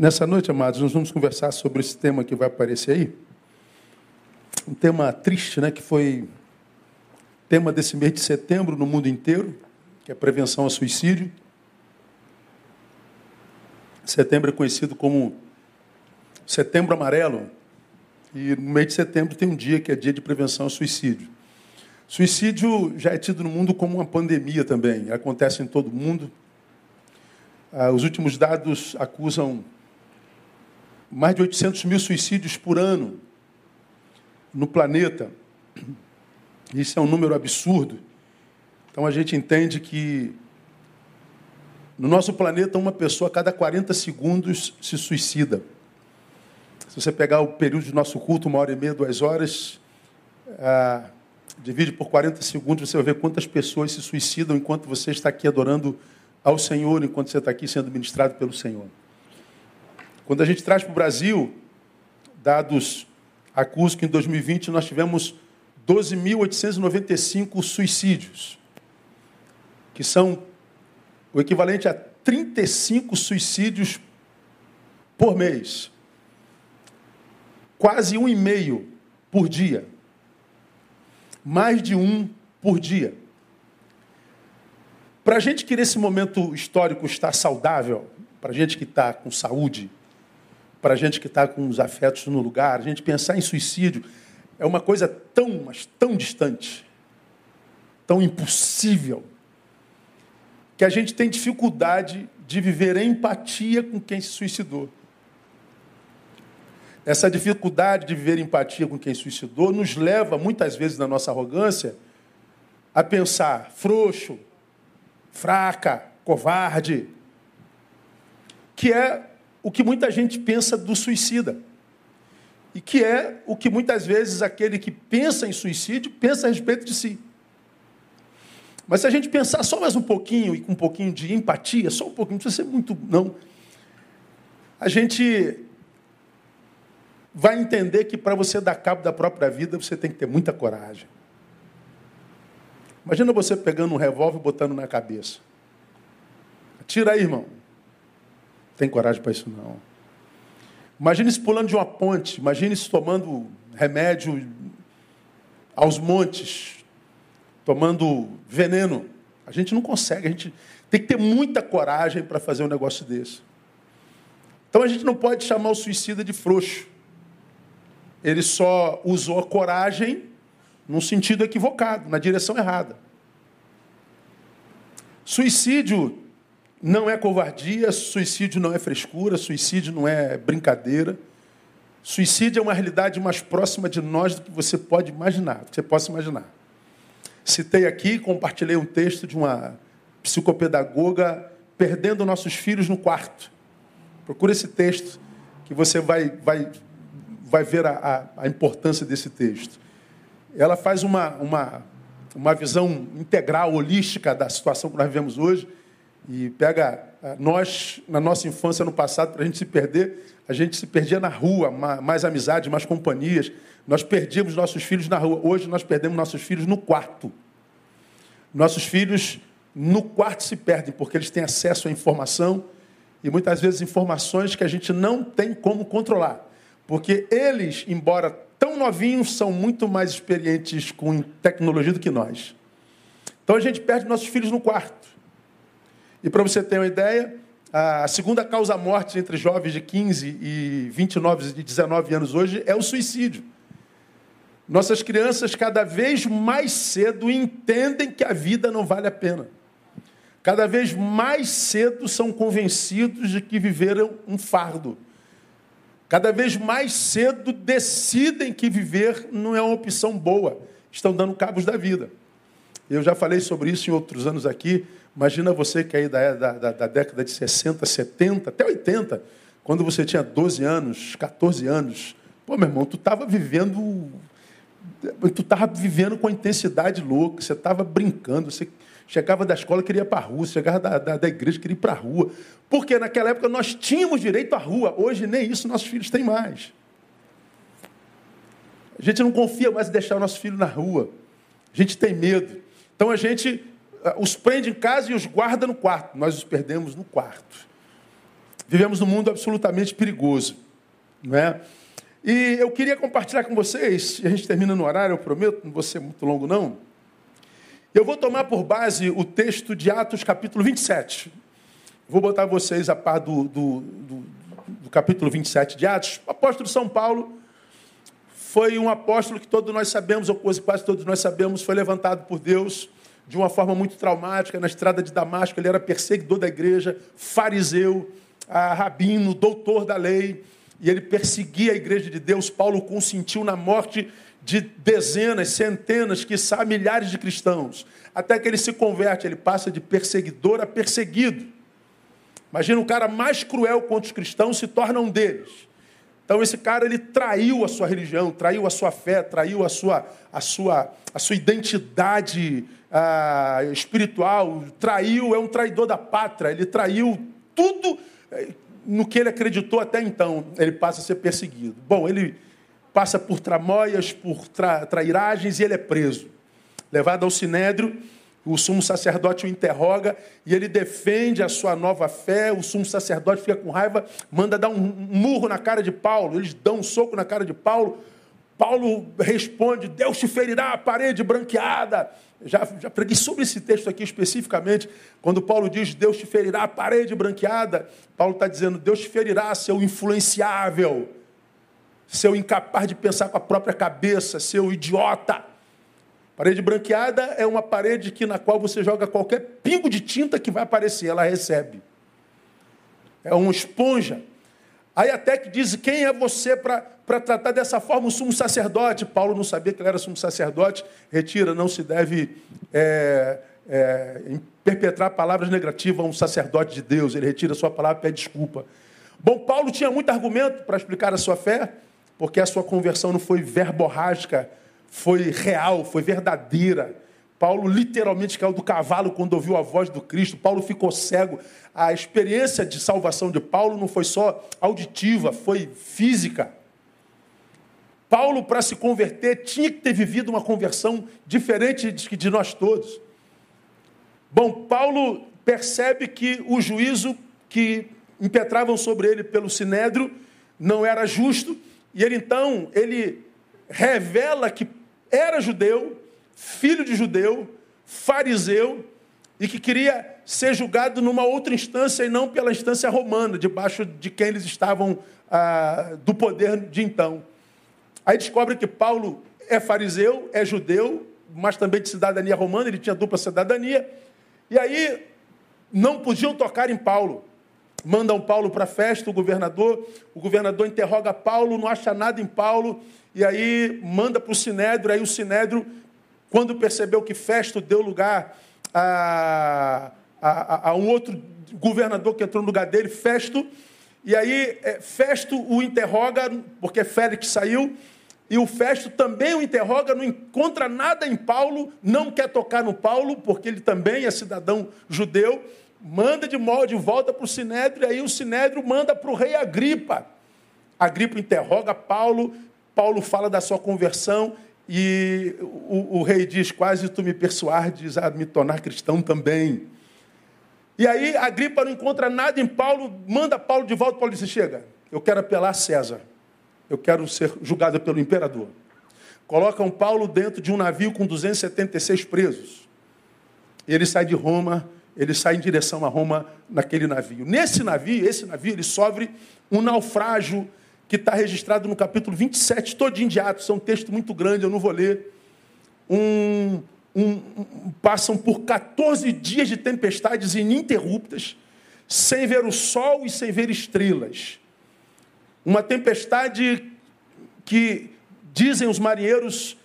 Nessa noite, amados, nós vamos conversar sobre esse tema que vai aparecer aí. Um tema triste, né? Que foi tema desse mês de setembro no mundo inteiro, que é prevenção ao suicídio. Setembro é conhecido como Setembro Amarelo. E no mês de setembro tem um dia que é dia de prevenção ao suicídio. Suicídio já é tido no mundo como uma pandemia também. Acontece em todo mundo. Ah, os últimos dados acusam mais de 800 mil suicídios por ano no planeta. Isso é um número absurdo. Então a gente entende que no nosso planeta uma pessoa a cada 40 segundos se suicida. Se você pegar o período do nosso culto, uma hora e meia, duas horas, ah, divide por 40 segundos, você vai ver quantas pessoas se suicidam enquanto você está aqui adorando ao Senhor, enquanto você está aqui sendo ministrado pelo Senhor. Quando a gente traz para o Brasil, dados acusam que em 2020 nós tivemos 12.895 suicídios, que são o equivalente a 35 suicídios por mês. Quase um e meio por dia. Mais de um por dia. Para a gente que nesse momento histórico está saudável, para a gente que está com saúde, para a gente que está com os afetos no lugar, a gente pensar em suicídio é uma coisa tão, mas tão distante, tão impossível, que a gente tem dificuldade de viver empatia com quem se suicidou. Essa dificuldade de viver empatia com quem se suicidou nos leva, muitas vezes, na nossa arrogância, a pensar frouxo, fraca, covarde, que é o que muita gente pensa do suicida. E que é o que muitas vezes aquele que pensa em suicídio pensa a respeito de si. Mas se a gente pensar só mais um pouquinho e com um pouquinho de empatia, só um pouquinho, não precisa ser muito, não. A gente vai entender que para você dar cabo da própria vida, você tem que ter muita coragem. Imagina você pegando um revólver e botando na cabeça. Tira aí, irmão tem coragem para isso não. Imagine se pulando de uma ponte, imagine se tomando remédio aos montes, tomando veneno. A gente não consegue, a gente tem que ter muita coragem para fazer um negócio desse. Então a gente não pode chamar o suicida de frouxo. Ele só usou a coragem num sentido equivocado, na direção errada. Suicídio não é covardia, suicídio não é frescura, suicídio não é brincadeira. Suicídio é uma realidade mais próxima de nós do que você pode imaginar, que você possa imaginar. Citei aqui, compartilhei um texto de uma psicopedagoga perdendo nossos filhos no quarto. Procura esse texto que você vai, vai, vai ver a, a, a importância desse texto. Ela faz uma, uma, uma visão integral, holística da situação que nós vivemos hoje e pega eh, nós, na nossa infância, no passado, para a gente se perder, a gente se perdia na rua, mais amizade, mais companhias. Nós perdíamos nossos filhos na rua. Hoje nós perdemos nossos filhos no quarto. Nossos filhos no quarto se perdem, porque eles têm acesso à informação e muitas vezes informações que a gente não tem como controlar. Porque eles, embora tão novinhos, são muito mais experientes com tecnologia do que nós. Então a gente perde nossos filhos no quarto. E para você ter uma ideia, a segunda causa morte entre jovens de 15 e 29 e 19 anos hoje é o suicídio. Nossas crianças cada vez mais cedo entendem que a vida não vale a pena. Cada vez mais cedo são convencidos de que viveram um fardo. Cada vez mais cedo decidem que viver não é uma opção boa. Estão dando cabos da vida. Eu já falei sobre isso em outros anos aqui. Imagina você que aí da, da, da, década de 60, 70, até 80, quando você tinha 12 anos, 14 anos. Pô, meu irmão, tu estava vivendo. Tu estava vivendo com intensidade louca, você estava brincando, você chegava da escola queria ir para a rua, chegava da, da, da igreja queria ir para a rua. Porque naquela época nós tínhamos direito à rua, hoje nem isso nossos filhos têm mais. A gente não confia mais em deixar o nosso filho na rua. A gente tem medo. Então a gente ah, os prende em casa e os guarda no quarto. Nós os perdemos no quarto. Vivemos num mundo absolutamente perigoso. Não é? E eu queria compartilhar com vocês, e a gente termina no horário, eu prometo, não vou ser muito longo não. Eu vou tomar por base o texto de Atos, capítulo 27. Vou botar vocês a par do, do, do, do capítulo 27 de Atos. O apóstolo São Paulo foi um apóstolo que todos nós sabemos, ou quase todos nós sabemos, foi levantado por Deus de uma forma muito traumática na estrada de Damasco. Ele era perseguidor da igreja, fariseu, rabino, doutor da lei e ele perseguia a igreja de Deus. Paulo consentiu na morte de dezenas, centenas, quiçá milhares de cristãos. Até que ele se converte, ele passa de perseguidor a perseguido. Imagina um cara mais cruel contra os cristãos se torna um deles. Então esse cara ele traiu a sua religião, traiu a sua fé, traiu a sua, a sua, a sua identidade ah, espiritual, traiu, é um traidor da pátria, ele traiu tudo eh, no que ele acreditou até então, ele passa a ser perseguido. Bom, ele passa por tramóias, por tra trairagens e ele é preso. Levado ao sinédrio, o sumo sacerdote o interroga e ele defende a sua nova fé. O sumo sacerdote fica com raiva, manda dar um murro na cara de Paulo. Eles dão um soco na cara de Paulo. Paulo responde: Deus te ferirá a parede branqueada. Já, já preguei sobre esse texto aqui especificamente. Quando Paulo diz Deus te ferirá a parede branqueada, Paulo está dizendo Deus te ferirá, seu influenciável, seu incapaz de pensar com a própria cabeça, seu idiota. Parede branqueada é uma parede que na qual você joga qualquer pingo de tinta que vai aparecer, ela recebe. É uma esponja. Aí até que diz: quem é você para tratar dessa forma o sumo sacerdote? Paulo não sabia que ele era sumo sacerdote. Retira, não se deve é, é, perpetrar palavras negativas a um sacerdote de Deus. Ele retira a sua palavra e pede desculpa. Bom, Paulo tinha muito argumento para explicar a sua fé, porque a sua conversão não foi verborrágica, foi real, foi verdadeira. Paulo literalmente caiu do cavalo quando ouviu a voz do Cristo. Paulo ficou cego. A experiência de salvação de Paulo não foi só auditiva, foi física. Paulo, para se converter, tinha que ter vivido uma conversão diferente de nós todos. Bom, Paulo percebe que o juízo que impetravam sobre ele pelo sinédrio não era justo, e ele então ele revela que era judeu, filho de judeu, fariseu, e que queria ser julgado numa outra instância e não pela instância romana, debaixo de quem eles estavam ah, do poder de então. Aí descobre que Paulo é fariseu, é judeu, mas também de cidadania romana, ele tinha dupla cidadania. E aí não podiam tocar em Paulo. Mandam Paulo para a festa, o governador, o governador interroga Paulo, não acha nada em Paulo, e aí manda para o Sinédrio, aí o Sinédrio quando percebeu que Festo deu lugar a, a, a, um outro governador que entrou no lugar dele, Festo, e aí é, Festo o interroga, porque Félix saiu, e o Festo também o interroga, não encontra nada em Paulo, não quer tocar no Paulo, porque ele também é cidadão judeu, manda de, de volta para o Sinédrio, e aí o Sinédrio manda para o rei Agripa. Agripa interroga Paulo, Paulo fala da sua conversão, e o, o, rei diz: Quase tu me persuades a me tornar cristão também. E aí Agripa não encontra nada em Paulo, manda Paulo de volta. Paulo diz: Chega, eu quero apelar a César. Eu quero ser julgado pelo imperador. Colocam Paulo dentro de um navio com 276 presos. Ele sai de Roma, ele sai em direção a Roma naquele navio. Nesse navio, esse navio, ele sofre um naufrágio que está registrado no capítulo 27, todinho de Atos, é um texto muito grande, eu não vou ler. Um, um, um, passam por 14 dias de tempestades ininterruptas, sem ver o sol e sem ver estrelas. Uma tempestade que, dizem os marinheiros,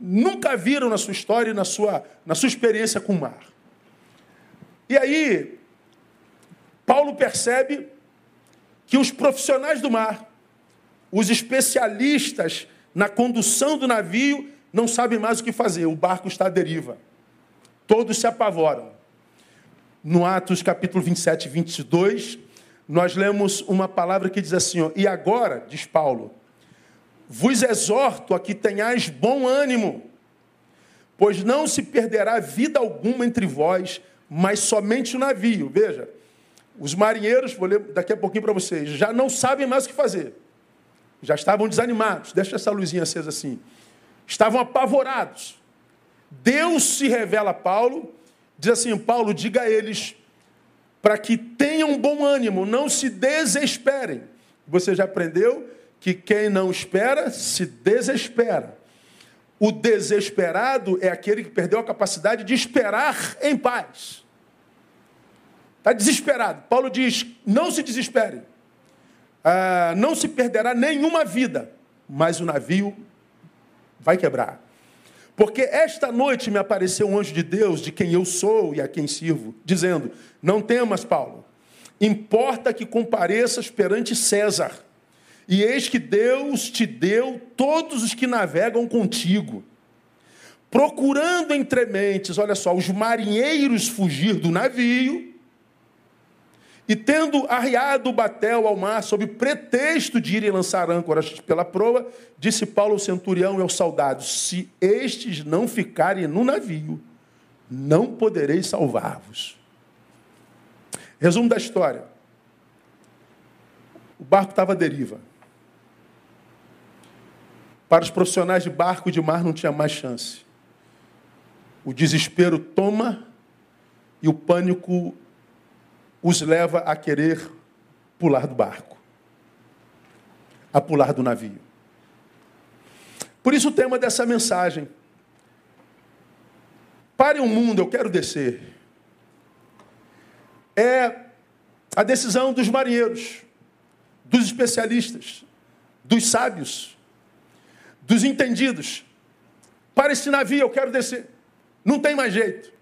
nunca viram na sua história e na sua, na sua experiência com o mar. E aí, Paulo percebe que os profissionais do mar, os especialistas na condução do navio não sabem mais o que fazer, o barco está à deriva. Todos se apavoram. No Atos capítulo 27 e 22, nós lemos uma palavra que diz assim: ó, E agora, diz Paulo, vos exorto a que tenhais bom ânimo, pois não se perderá vida alguma entre vós, mas somente o navio. Veja, Os marinheiros, vou ler daqui a pouquinho para vocês, já não sabem mais o que fazer. Já estavam desanimados. Deixa essa luzinha acesa assim. Estavam apavorados. Deus se revela a Paulo, diz assim: Paulo, diga a eles para que tenham bom ânimo, não se desesperem. Você já aprendeu que quem não espera se desespera. O desesperado é aquele que perdeu a capacidade de esperar em paz. Está desesperado. Paulo diz: não se desespere. Ah, não se perderá nenhuma vida, mas o navio vai quebrar. Porque esta noite me apareceu um anjo de Deus, de quem eu sou e a quem sirvo, dizendo: Não temas, Paulo, importa que compareças perante César e eis que Deus te deu todos os que navegam contigo. Procurando entre mentes, olha só, os marinheiros fugir do navio, e tendo arriado o batel ao mar, sob pretexto de irem lançar âncoras pela proa, disse Paulo ao centurião e aos soldados: Se estes não ficarem no navio, não poderei salvar-vos. Resumo da história: o barco estava à deriva. Para os profissionais de barco e de mar não tinha mais chance. O desespero toma e o pânico os leva a querer pular do barco, a pular do navio. Por isso o tema dessa mensagem. Pare o mundo, eu quero descer. É a decisão dos marinheiros, dos especialistas, dos sábios, dos entendidos. Para esse navio, eu quero descer. Não tem mais jeito.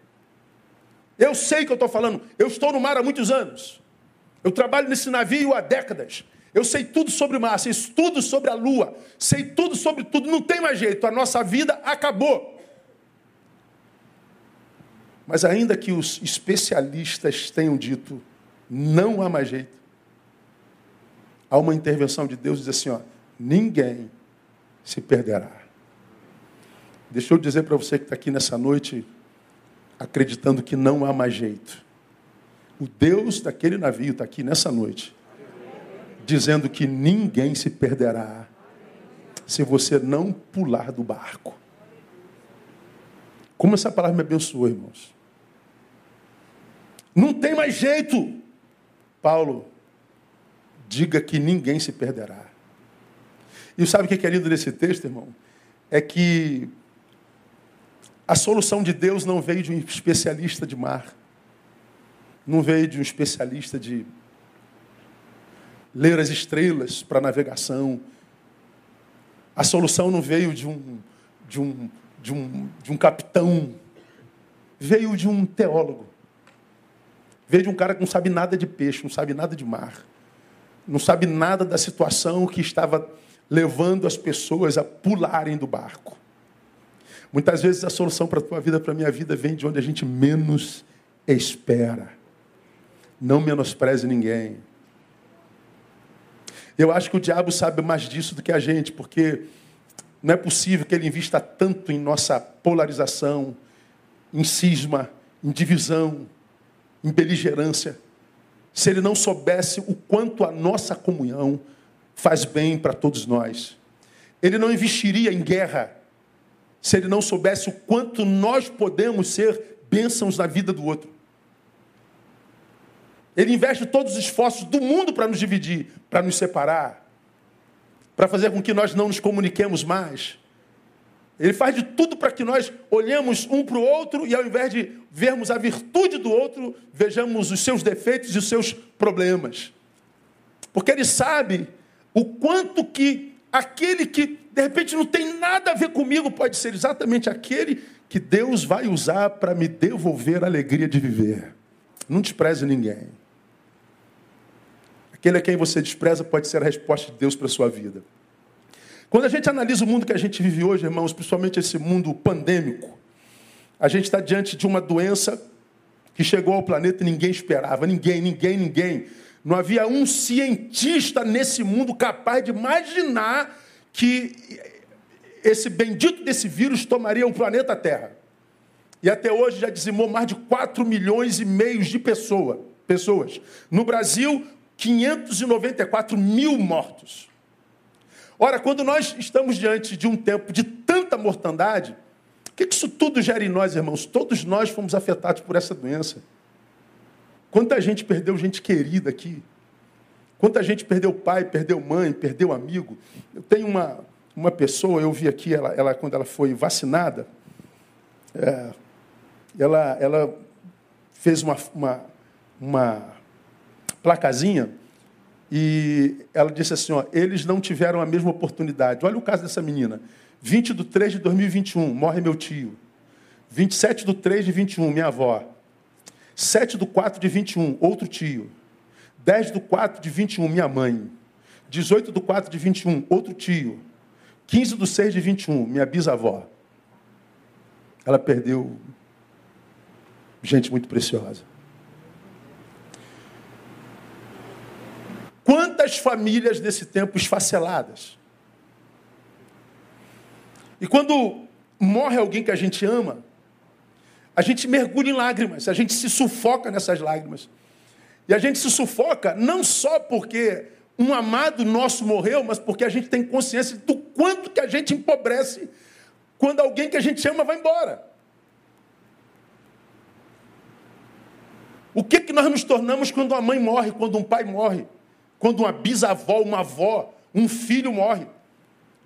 Eu sei que eu estou falando. Eu estou no mar há muitos anos. Eu trabalho nesse navio há décadas. Eu sei tudo sobre o mar, sei tudo sobre a lua, sei tudo sobre tudo. Não tem mais jeito. A nossa vida acabou. Mas ainda que os especialistas tenham dito, não há mais jeito. Há uma intervenção de Deus diz assim, ó, ninguém se perderá. Deixa eu dizer para você que está aqui nessa noite, acreditando que não há mais jeito. O Deus daquele navio está aqui nessa noite, dizendo que ninguém se perderá se você não pular do barco. Como essa palavra me abençoou, irmãos. Não tem mais jeito. Paulo, diga que ninguém se perderá. E sabe o que é lindo nesse texto, irmão? É que a solução de Deus não veio de um especialista de mar, não veio de um especialista de ler as estrelas para navegação. A solução não veio de um, de um, de um, de um capitão, veio de um teólogo. Veio de um cara que não sabe nada de peixe, não sabe nada de mar, não sabe nada da situação que estava levando as pessoas a pularem do barco. Muitas vezes a solução para a tua vida, para a minha vida, vem de onde a gente menos espera. Não menospreze ninguém. Eu acho que o diabo sabe mais disso do que a gente, porque não é possível que ele invista tanto em nossa polarização, em cisma, em divisão, em beligerância, se ele não soubesse o quanto a nossa comunhão faz bem para todos nós. Ele não investiria em guerra se ele não soubesse o quanto nós podemos ser bênçãos na vida do outro. Ele investe todos os esforços do mundo para nos dividir, para nos separar, para fazer com que nós não nos comuniquemos mais. Ele faz de tudo para que nós olhemos um para o outro e, ao invés de vermos a virtude do outro, vejamos os seus defeitos e os seus problemas. Porque ele sabe o quanto que aquele que de repente não tem nada a ver comigo pode ser exatamente aquele que Deus vai usar para me devolver a alegria de viver. Não despreze ninguém. Aquele a quem você despreza pode ser a resposta de Deus para a sua vida. Quando a gente analisa o mundo que a gente vive hoje, irmãos, principalmente esse mundo pandêmico, a gente está diante de uma doença que chegou ao planeta e ninguém esperava, ninguém, ninguém, ninguém. Não havia um cientista nesse mundo capaz de imaginar que esse bendito desse vírus tomaria o planeta Terra. E até hoje já dizimou mais de 4 milhões e meio de pessoa, pessoas. No Brasil, 594 mil mortos. Ora, quando nós estamos diante de um tempo de tanta mortandade, o que isso tudo gera em nós, irmãos? Todos nós fomos afetados por essa doença. Quanta gente perdeu gente querida aqui. Quanta gente perdeu pai, perdeu mãe, perdeu amigo. Eu tenho uma, uma pessoa, eu vi aqui, ela, ela quando ela foi vacinada, é, ela, ela fez uma, uma, uma placazinha e ela disse assim: ó, eles não tiveram a mesma oportunidade. Olha o caso dessa menina. 20 de 3 de 2021, morre meu tio. 27 de 3 de 21, minha avó. 7 de 4 de 21, outro tio. 10 de 4 de 21, minha mãe. 18 de 4 de 21, outro tio. 15 de 6 de 21, minha bisavó. Ela perdeu gente muito preciosa. Quantas famílias desse tempo esfaceladas? E quando morre alguém que a gente ama, a gente mergulha em lágrimas, a gente se sufoca nessas lágrimas. E a gente se sufoca não só porque um amado nosso morreu, mas porque a gente tem consciência do quanto que a gente empobrece quando alguém que a gente ama vai embora. O que, que nós nos tornamos quando uma mãe morre, quando um pai morre, quando uma bisavó, uma avó, um filho morre?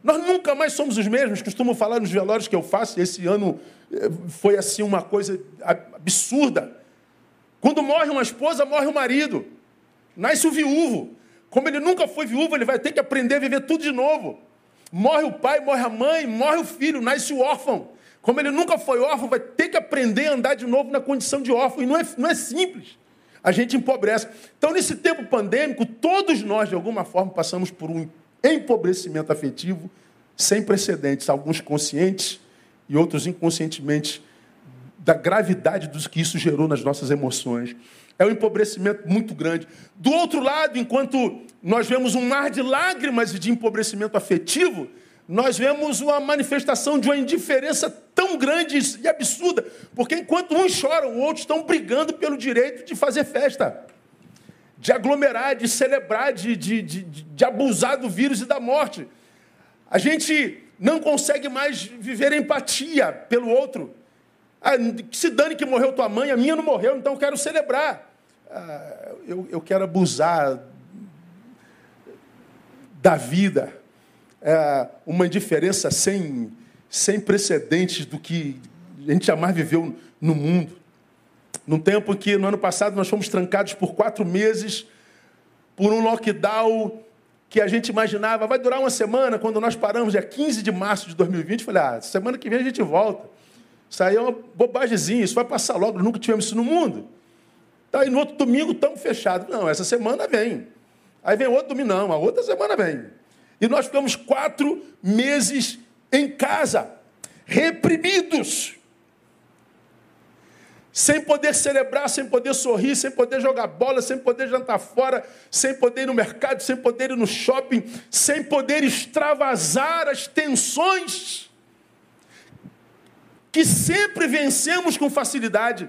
Nós nunca mais somos os mesmos. Costumo falar nos velórios que eu faço, esse ano eh, foi assim uma coisa absurda. Quando morre uma esposa, morre o marido. Nasce o viúvo. Como ele nunca foi viúvo, ele vai ter que aprender a viver tudo de novo. Morre o pai, morre a mãe, morre o filho, nasce o órfão. Como ele nunca foi órfão, vai ter que aprender a andar de novo na condição de órfão. E não é, não é simples. A gente empobrece. Então, nesse tempo pandêmico, todos nós, de alguma forma, passamos por um empobrecimento afetivo sem precedentes. Alguns conscientes e outros inconscientemente da gravidade dos que isso gerou nas nossas emoções. É um empobrecimento muito grande. Do outro lado, enquanto nós vemos um mar de lágrimas e de empobrecimento afetivo, nós vemos uma manifestação de uma indiferença tão grande e absurda, porque enquanto uns choram, outros estão brigando pelo direito de fazer festa, de aglomerar, de celebrar, de, de, de, de abusar do vírus e da morte. A gente não consegue mais viver empatia pelo outro. Ah, se dane que morreu tua mãe, a minha não morreu, então eu quero celebrar. Ah, eu, eu quero abusar da vida é, uma indiferença sem, sem precedentes do que a gente jamais viveu no mundo. Num tempo em que, no ano passado, nós fomos trancados por quatro meses por um lockdown que a gente imaginava vai durar uma semana, quando nós paramos, dia 15 de março de 2020, falei, ah, semana que vem a gente volta. Isso aí é uma bobagemzinha, isso vai passar logo, nunca tivemos isso no mundo. Tá, aí no outro domingo estamos fechados. Não, essa semana vem. Aí vem outro domingo, não, a outra semana vem. E nós ficamos quatro meses em casa, reprimidos. Sem poder celebrar, sem poder sorrir, sem poder jogar bola, sem poder jantar fora, sem poder ir no mercado, sem poder ir no shopping, sem poder extravasar as tensões que sempre vencemos com facilidade.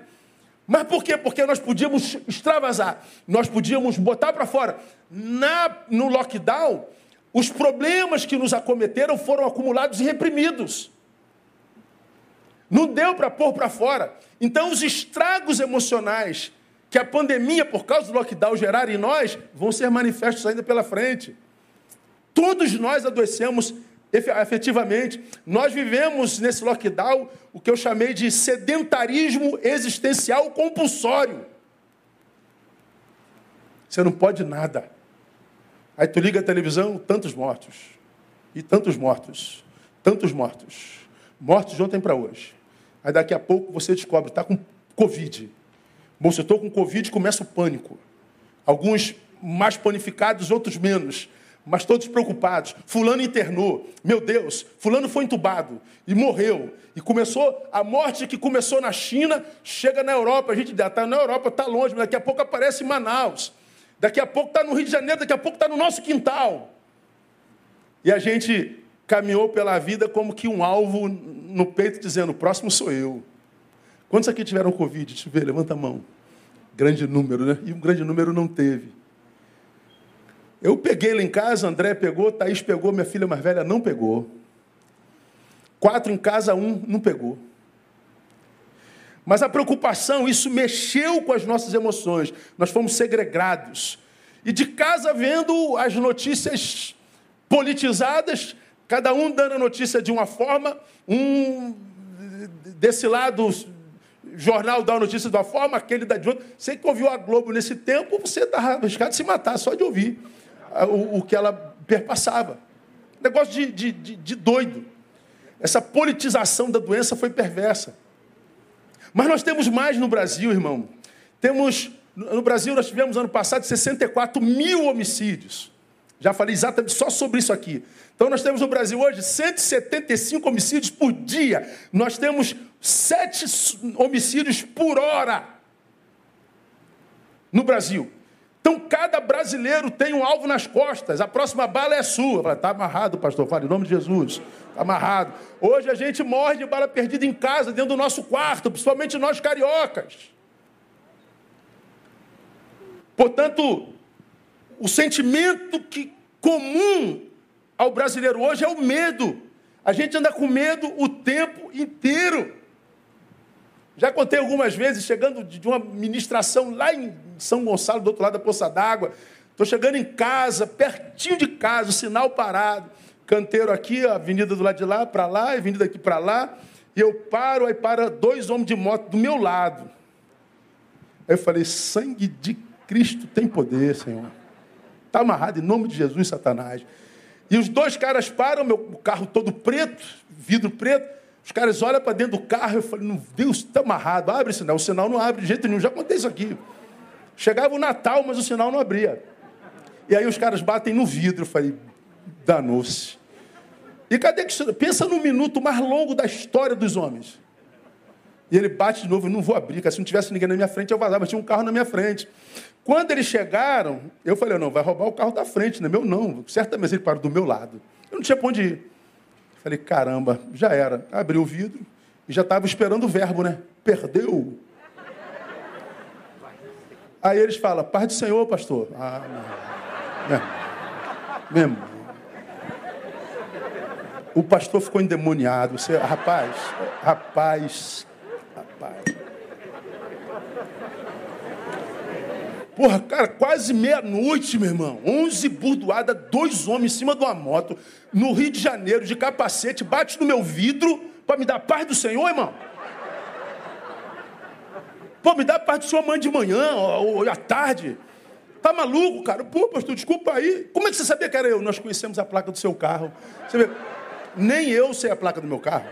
Mas por quê? Porque nós podíamos extravasar, nós podíamos botar para fora. Na, no lockdown, os problemas que nos acometeram foram acumulados e reprimidos. Não deu para pôr para fora. Então, os estragos emocionais que a pandemia, por causa do lockdown, gerar em nós, vão ser manifestos ainda pela frente. Todos nós adoecemos efetivamente. Nós vivemos nesse lockdown o que eu chamei de sedentarismo existencial compulsório. Você não pode nada. Aí tu liga a televisão, tantos mortos. E tantos mortos. Tantos mortos. Mortos de ontem para hoje. Aí daqui a pouco você descobre, está com Covid. Bom, se eu estou com Covid, começa o pânico. Alguns mais panificados, outros menos. Mas todos preocupados. Fulano internou. Meu Deus, fulano foi entubado e morreu. E começou, a morte que começou na China, chega na Europa. A gente está na Europa, está longe, mas daqui a pouco aparece em Manaus. Daqui a pouco está no Rio de Janeiro, daqui a pouco está no nosso quintal. E a gente caminhou pela vida como que um alvo no peito, dizendo: o próximo sou eu. Quantos aqui tiveram Covid? Deixa eu ver, levanta a mão. Grande número, né? E um grande número não teve. Eu peguei lá em casa, André pegou, Thaís pegou, minha filha mais velha não pegou. Quatro em casa, um não pegou. Mas a preocupação, isso mexeu com as nossas emoções. Nós fomos segregados. E de casa vendo as notícias politizadas, cada um dando a notícia de uma forma, um desse lado jornal dá a notícia de uma forma, aquele da de outra. Você que ouviu a Globo nesse tempo, você está arriscado de se matar só de ouvir o, o que ela perpassava. Negócio de, de, de, de doido. Essa politização da doença foi perversa. Mas nós temos mais no Brasil, irmão. Temos, no Brasil, nós tivemos ano passado 64 mil homicídios. Já falei exatamente só sobre isso aqui. Então nós temos no Brasil hoje 175 homicídios por dia. Nós temos sete homicídios por hora no Brasil. Então cada brasileiro tem um alvo nas costas. A próxima bala é sua. Está amarrado, pastor. Fala em nome de Jesus. Está amarrado. Hoje a gente morre de bala perdida em casa, dentro do nosso quarto, principalmente nós cariocas. Portanto, o sentimento que comum ao brasileiro hoje é o medo. A gente anda com medo o tempo inteiro. Já contei algumas vezes, chegando de uma ministração lá em São Gonçalo, do outro lado da Poça d'Água. Estou chegando em casa, pertinho de casa, sinal parado. Canteiro aqui, a avenida do lado de lá para lá, avenida aqui para lá. E eu paro, aí para dois homens de moto do meu lado. Aí eu falei: sangue de Cristo tem poder, Senhor. Está amarrado em nome de Jesus, Satanás. E os dois caras param, meu carro todo preto, vidro preto. Os caras olham para dentro do carro. Eu falei, Deus, está amarrado. Abre o sinal. O sinal não abre de jeito nenhum. Já aconteceu isso aqui. Chegava o Natal, mas o sinal não abria. E aí os caras batem no vidro. Eu falei, danou-se. E cadê que. Pensa no minuto mais longo da história dos homens. E ele bate de novo, eu não vou abrir, porque se não tivesse ninguém na minha frente, eu vazava, tinha um carro na minha frente. Quando eles chegaram, eu falei, não, vai roubar o carro da frente, não é meu não. Certamente ele parou do meu lado. Eu não tinha para onde ir. Falei, caramba, já era. Abri o vidro e já estava esperando o verbo, né? Perdeu. Aí eles falam, paz do Senhor, pastor. Ah, não. Mesmo. O pastor ficou endemoniado. Você, rapaz, rapaz, rapaz. Porra, cara, quase meia-noite, meu irmão. Onze burdoada, dois homens em cima de uma moto, no Rio de Janeiro, de capacete, bate no meu vidro para me dar paz do Senhor, irmão. Pô, me dá paz do Senhor amanhã de manhã ou, ou à tarde. Tá maluco, cara? Pô, pastor, desculpa aí. Como é que você sabia que era eu? Nós conhecemos a placa do seu carro. Você vê, nem eu sei a placa do meu carro.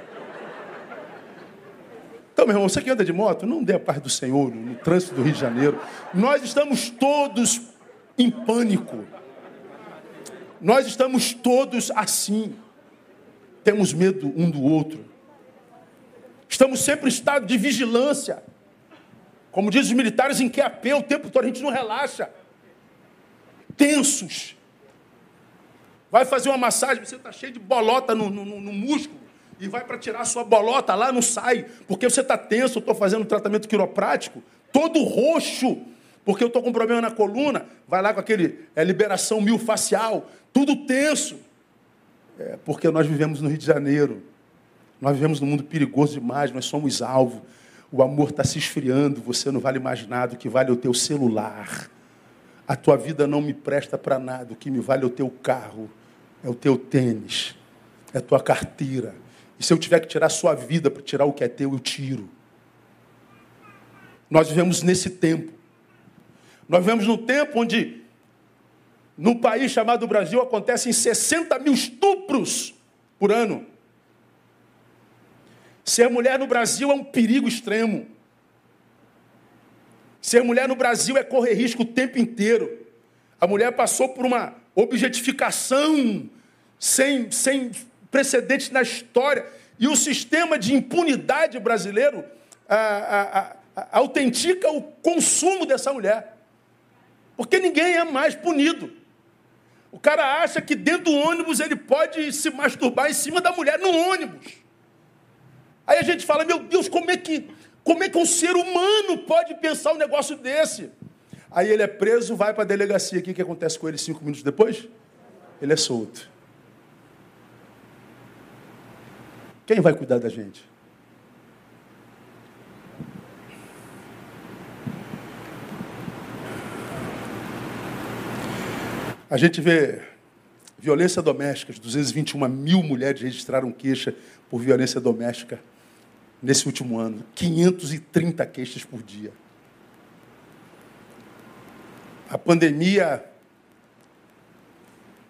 Então, meu irmão, você que anda de moto, não dê a paz do Senhor no trânsito do Rio de Janeiro. Nós estamos todos em pânico. Nós estamos todos assim. Temos medo um do outro. Estamos sempre em estado de vigilância. Como dizem os militares em QAP, o tempo todo a gente não relaxa. Tensos. Vai fazer uma massagem, você está cheio de bolota no, no, no músculo e vai para tirar a sua bolota lá, não sai, porque você está tenso, eu estou fazendo tratamento quiroprático, todo roxo, porque eu estou com problema na coluna, vai lá com aquele é, liberação facial, tudo tenso. É, porque nós vivemos no Rio de Janeiro, nós vivemos num mundo perigoso demais, nós somos alvo. O amor está se esfriando, você não vale mais nada, o que vale é o teu celular. A tua vida não me presta para nada, o que me vale é o teu carro, é o teu tênis, é a tua carteira, se eu tiver que tirar a sua vida para tirar o que é teu, eu tiro. Nós vivemos nesse tempo. Nós vivemos num tempo onde, num país chamado Brasil, acontecem 60 mil estupros por ano. Ser mulher no Brasil é um perigo extremo. Ser mulher no Brasil é correr risco o tempo inteiro. A mulher passou por uma objetificação sem, sem precedentes na história. E o sistema de impunidade brasileiro a, a, a, autentica o consumo dessa mulher. Porque ninguém é mais punido. O cara acha que dentro do ônibus ele pode se masturbar em cima da mulher no ônibus. Aí a gente fala, meu Deus, como é que, Como é que um ser humano pode pensar um negócio desse? Aí ele é preso, vai para a delegacia. O que, que acontece com ele cinco minutos depois? Ele é solto. Quem vai cuidar da gente? A gente vê violência doméstica, 221 mil mulheres registraram queixa por violência doméstica nesse último ano. 530 queixas por dia. A pandemia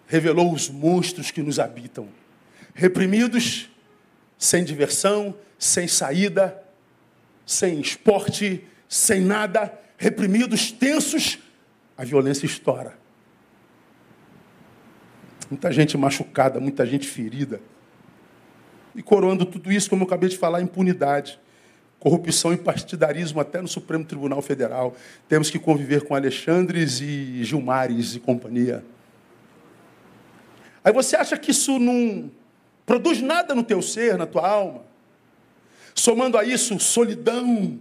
revelou os monstros que nos habitam. Reprimidos, sem diversão, sem saída, sem esporte, sem nada, reprimidos, tensos, a violência estoura. Muita gente machucada, muita gente ferida. E coroando tudo isso, como eu acabei de falar, impunidade corrupção e partidarismo até no Supremo Tribunal Federal. Temos que conviver com Alexandres e Gilmares e companhia. Aí você acha que isso não produz nada no teu ser, na tua alma? Somando a isso solidão,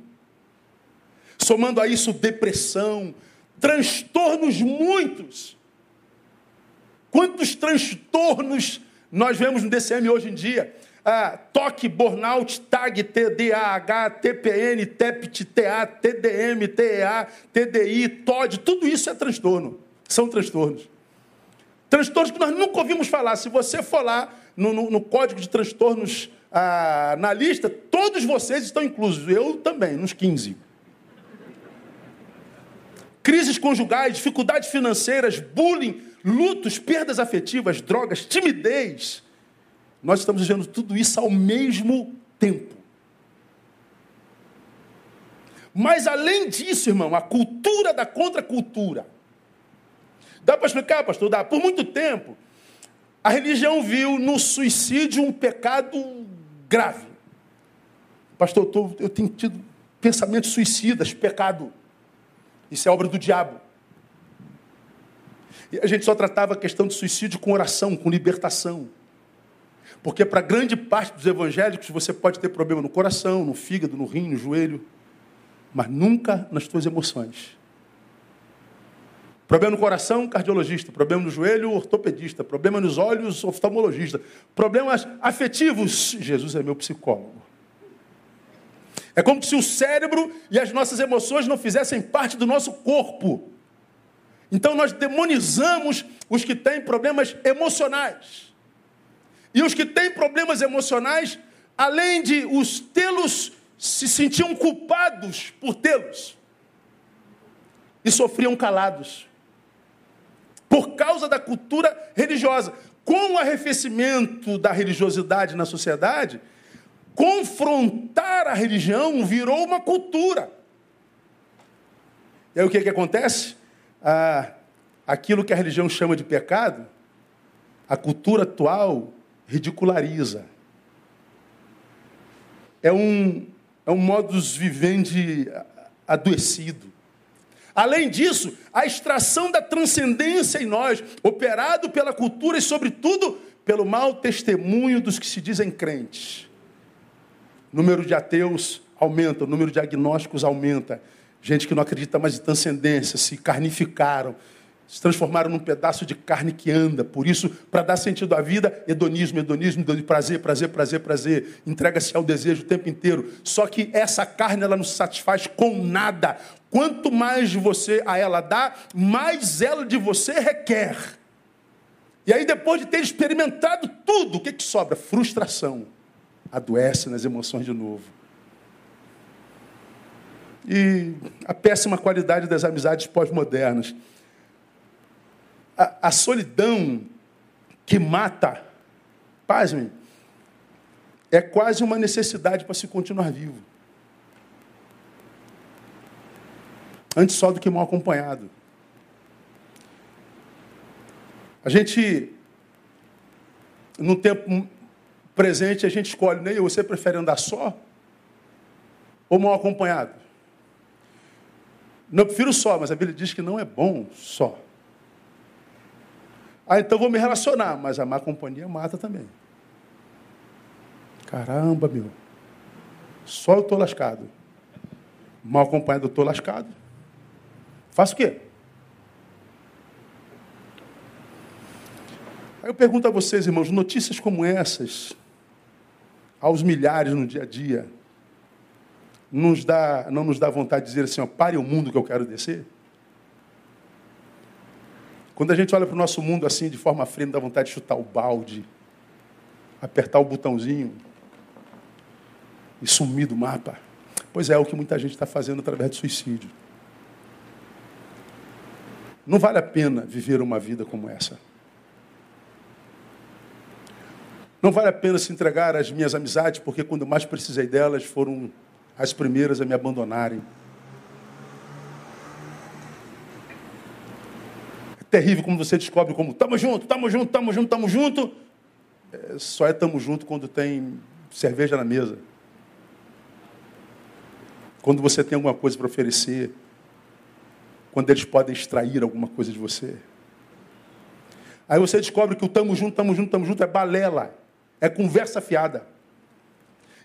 somando a isso depressão, transtornos muitos. Quantos transtornos nós vemos no DCM hoje em dia? ah, toque, burnout, tag, TDAH, TPN, TEPT, TA, TDM, TEA, TDI, TOD, tudo isso é transtorno. São transtornos. Transtornos que nós nunca ouvimos falar. Se você for lá no, no, no código de transtornos ah, na lista, todos vocês estão inclusos. Eu também, nos 15. Crises conjugais, dificuldades financeiras, bullying, lutos, perdas afetivas, drogas, timidez, nós estamos vivendo tudo isso ao mesmo tempo. Mas além disso, irmão, a cultura da contracultura. Dá para explicar, pastor? Dá. Por muito tempo, a religião viu no suicídio um pecado grave. Pastor, eu, tô, eu tenho tido pensamentos suicidas, pecado. Isso é obra do diabo. E a gente só tratava a questão do suicídio com oração, com libertação. Porque para grande parte dos evangélicos você pode ter problema no coração, no fígado, no rim, no joelho, mas nunca nas tuas emoções. Problema no coração, cardiologista. Problema no joelho, ortopedista. Problema nos olhos, oftalmologista. Problemas afetivos, Jesus é meu psicólogo. É como se o cérebro e as nossas emoções não fizessem parte do nosso corpo. Então nós demonizamos os que têm problemas emocionais. E os que têm problemas emocionais, além de os tê-los, se sentiam culpados por tê-los. E sofriam calados. Por causa da cultura religiosa. Com o arrefecimento da religiosidade na sociedade, confrontar a religião virou uma cultura. E aí o que, que acontece? Ah, aquilo que a religião chama de pecado, a cultura atual ridiculariza. É um, é um modus vivendi adoecido. Além disso, a extração da transcendência em nós, operado pela cultura e, sobretudo, pelo mau testemunho dos que se dizem crentes. O número de ateus aumenta, o número de agnósticos aumenta. Gente que não acredita mais em transcendência, se carnificaram, se transformaram num pedaço de carne que anda. Por isso, para dar sentido à vida, hedonismo, hedonismo, de prazer, prazer, prazer, prazer. Entrega-se ao desejo o tempo inteiro. Só que essa carne ela não satisfaz com nada. Quanto mais você a ela dá, mais ela de você requer. E aí, depois de ter experimentado tudo, o que, que sobra? Frustração. Adoece nas emoções de novo. E a péssima qualidade das amizades pós-modernas a, a solidão que mata, pasmem, é quase uma necessidade para se continuar vivo. Antes só do que mal acompanhado. A gente, no tempo presente, a gente escolhe, né? Você prefere andar só ou mal acompanhado? Não, eu prefiro só, mas a Bíblia diz que não é bom só. Ah, então vou me relacionar, mas a má companhia mata também. Caramba, meu. Só eu estou lascado. Mal acompanhado, eu estou lascado. Faço o quê? Aí eu pergunto a vocês, irmãos, notícias como essas, aos milhares no dia a dia, nos dá, não nos dá vontade de dizer assim, ó, pare o mundo que eu quero descer? Quando a gente olha para o nosso mundo assim, de forma fria, dá vontade de chutar o balde, apertar o botãozinho e sumir do mapa. Pois é, é o que muita gente está fazendo através do suicídio. Não vale a pena viver uma vida como essa. Não vale a pena se entregar às minhas amizades, porque quando mais precisei delas foram as primeiras a me abandonarem. Terrível como você descobre como estamos junto, estamos junto, estamos junto, estamos junto. É, só é estamos junto quando tem cerveja na mesa. Quando você tem alguma coisa para oferecer. Quando eles podem extrair alguma coisa de você. Aí você descobre que o tamo junto, tamo junto, tamo junto é balela. É conversa fiada.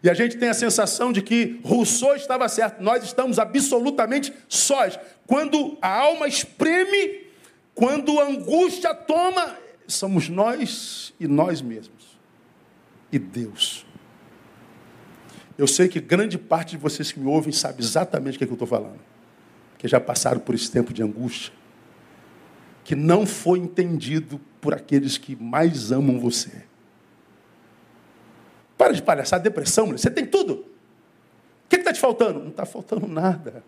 E a gente tem a sensação de que Rousseau estava certo. Nós estamos absolutamente sós. Quando a alma espreme, quando a angústia toma, somos nós e nós mesmos. E Deus. Eu sei que grande parte de vocês que me ouvem sabe exatamente o que, é que eu estou falando. Que já passaram por esse tempo de angústia. Que não foi entendido por aqueles que mais amam você. Para de palhaçar, depressão, você tem tudo. O que está te faltando? Não está faltando nada.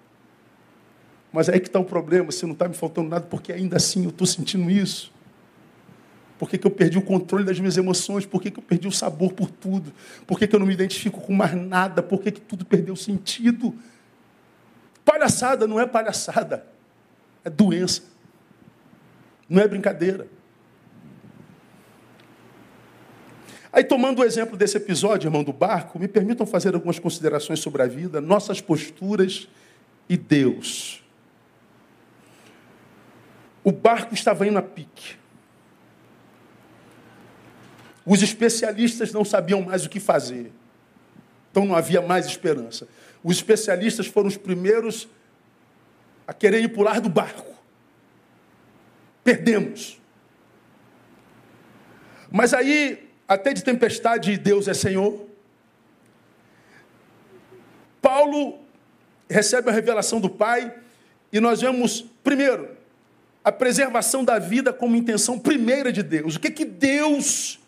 Mas aí que está o problema, se não está me faltando nada, porque ainda assim eu estou sentindo isso. Por que, que eu perdi o controle das minhas emoções? Por que, que eu perdi o sabor por tudo? Por que, que eu não me identifico com mais nada? Por que, que tudo perdeu sentido? Palhaçada não é palhaçada, é doença. Não é brincadeira. Aí, tomando o exemplo desse episódio, irmão, do barco, me permitam fazer algumas considerações sobre a vida, nossas posturas e Deus. O barco estava indo a pique. Os especialistas não sabiam mais o que fazer. Então não havia mais esperança. Os especialistas foram os primeiros a quererem pular do barco. Perdemos. Mas aí, até de tempestade, Deus é Senhor. Paulo recebe a revelação do Pai e nós vemos, primeiro, a preservação da vida como intenção primeira de Deus. O que que Deus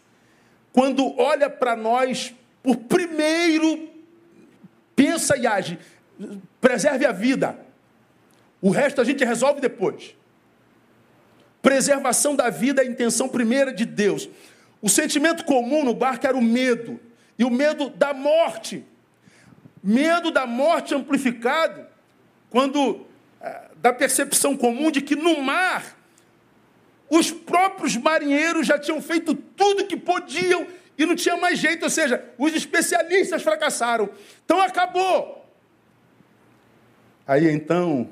quando olha para nós, por primeiro pensa e age. Preserve a vida. O resto a gente resolve depois. Preservação da vida é a intenção primeira de Deus. O sentimento comum no barco era o medo. E o medo da morte. Medo da morte amplificado quando da percepção comum de que no mar os próprios marinheiros já tinham feito tudo que podiam e não tinha mais jeito, ou seja, os especialistas fracassaram. Então acabou. Aí então,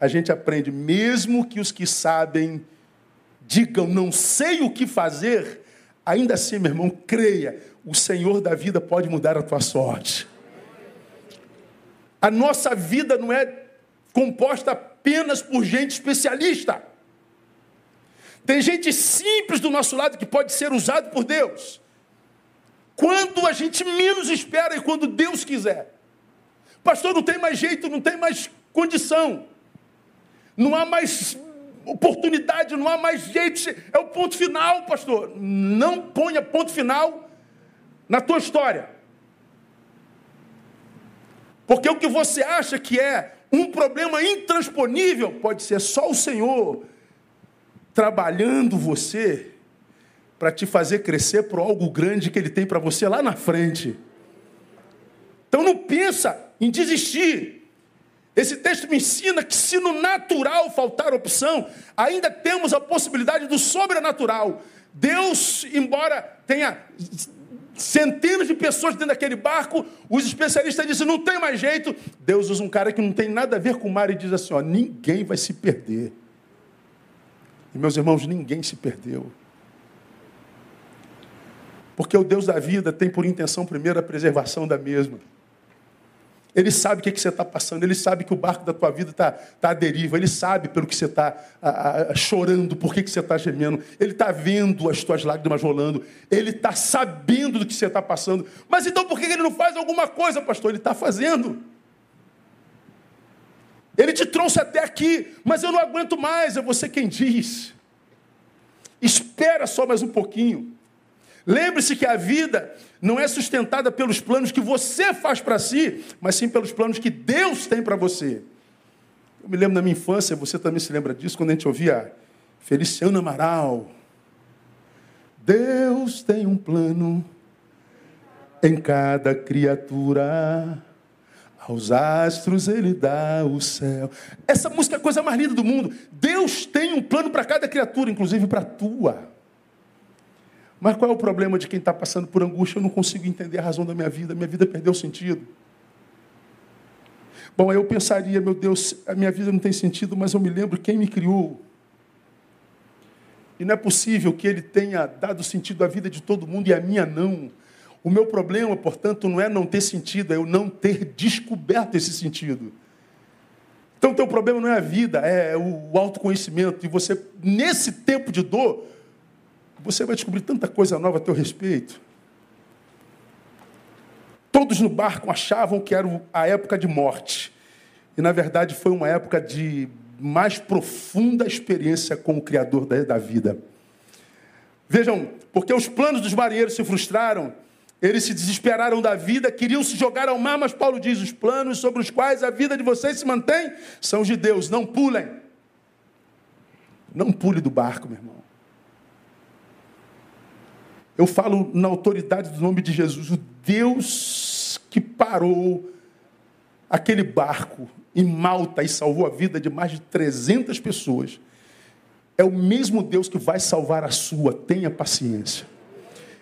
a gente aprende, mesmo que os que sabem digam não sei o que fazer, ainda assim, meu irmão, creia, o Senhor da vida pode mudar a tua sorte. A nossa vida não é composta apenas por gente especialista. Tem gente simples do nosso lado que pode ser usado por Deus. Quando a gente menos espera e quando Deus quiser. Pastor, não tem mais jeito, não tem mais condição. Não há mais oportunidade, não há mais jeito. É o ponto final, pastor. Não ponha ponto final na tua história. Porque o que você acha que é um problema intransponível pode ser só o Senhor trabalhando você para te fazer crescer para algo grande que ele tem para você lá na frente. Então não pensa em desistir. Esse texto me ensina que se no natural faltar opção, ainda temos a possibilidade do sobrenatural. Deus, embora tenha centenas de pessoas dentro daquele barco, os especialistas dizem, não tem mais jeito. Deus usa um cara que não tem nada a ver com o mar e diz assim, ó, ninguém vai se perder. E meus irmãos, ninguém se perdeu. Porque o Deus da vida tem por intenção primeiro a preservação da mesma. Ele sabe o que, que você está passando, ele sabe que o barco da tua vida está tá à deriva, ele sabe pelo que você está chorando, por que, que você está gemendo, ele está vendo as tuas lágrimas rolando, ele está sabendo do que você está passando. Mas então por que ele não faz alguma coisa, pastor? Ele está fazendo. Ele te trouxe até aqui, mas eu não aguento mais, é você quem diz. Espera só mais um pouquinho. Lembre-se que a vida não é sustentada pelos planos que você faz para si, mas sim pelos planos que Deus tem para você. Eu me lembro da minha infância, você também se lembra disso, quando a gente ouvia Feliciano Amaral. Deus tem um plano em cada criatura. Aos astros ele dá o céu. Essa música é a coisa mais linda do mundo. Deus tem um plano para cada criatura, inclusive para a tua. Mas qual é o problema de quem está passando por angústia? Eu não consigo entender a razão da minha vida, minha vida perdeu sentido. Bom, aí eu pensaria, meu Deus, a minha vida não tem sentido, mas eu me lembro quem me criou. E não é possível que ele tenha dado sentido à vida de todo mundo e a minha não. O meu problema, portanto, não é não ter sentido, é eu não ter descoberto esse sentido. Então, o teu problema não é a vida, é o autoconhecimento. E você, nesse tempo de dor, você vai descobrir tanta coisa nova a teu respeito. Todos no barco achavam que era a época de morte. E, na verdade, foi uma época de mais profunda experiência com o Criador da vida. Vejam, porque os planos dos marinheiros se frustraram, eles se desesperaram da vida, queriam se jogar ao mar, mas Paulo diz: os planos sobre os quais a vida de vocês se mantém são de Deus, não pulem. Não pule do barco, meu irmão. Eu falo na autoridade do nome de Jesus, o Deus que parou aquele barco em Malta e salvou a vida de mais de 300 pessoas, é o mesmo Deus que vai salvar a sua. Tenha paciência.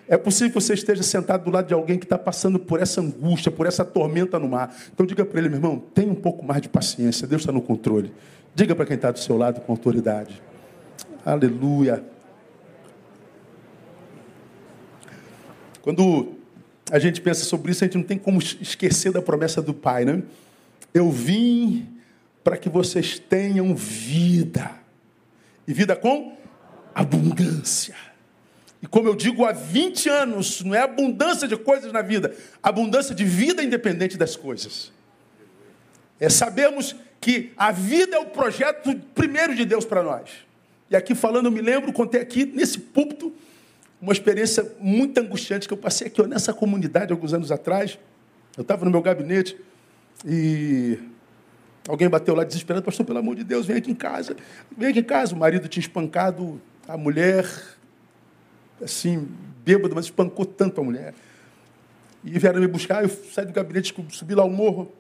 É possível que você esteja sentado do lado de alguém que está passando por essa angústia, por essa tormenta no mar. Então diga para ele, meu irmão, tenha um pouco mais de paciência, Deus está no controle. Diga para quem está do seu lado com autoridade. Aleluia. Quando a gente pensa sobre isso, a gente não tem como esquecer da promessa do Pai, né? Eu vim para que vocês tenham vida. E vida com abundância. E como eu digo há 20 anos, não é abundância de coisas na vida, abundância de vida independente das coisas. É sabermos que a vida é o projeto primeiro de Deus para nós. E aqui falando, eu me lembro, contei aqui nesse púlpito, uma experiência muito angustiante que eu passei aqui ó, nessa comunidade alguns anos atrás. Eu estava no meu gabinete e alguém bateu lá desesperado, pastor, pelo amor de Deus, vem aqui em casa. Vem aqui em casa. O marido tinha espancado a mulher, assim, bêbado, mas espancou tanto a mulher. E vieram me buscar, eu saí do gabinete, subi lá o morro.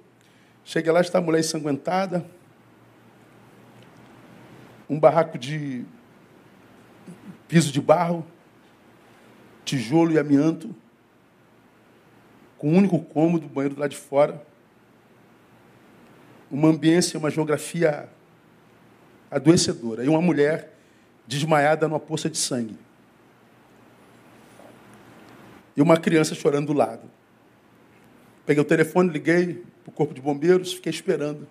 Cheguei lá, está a mulher ensanguentada. Um barraco de piso de barro tijolo e amianto, com um único cômodo, banheiro lá de fora, uma ambiência, uma geografia adoecedora, e uma mulher desmaiada numa poça de sangue. E uma criança chorando do lado. Peguei o telefone, liguei para o corpo de bombeiros, fiquei esperando.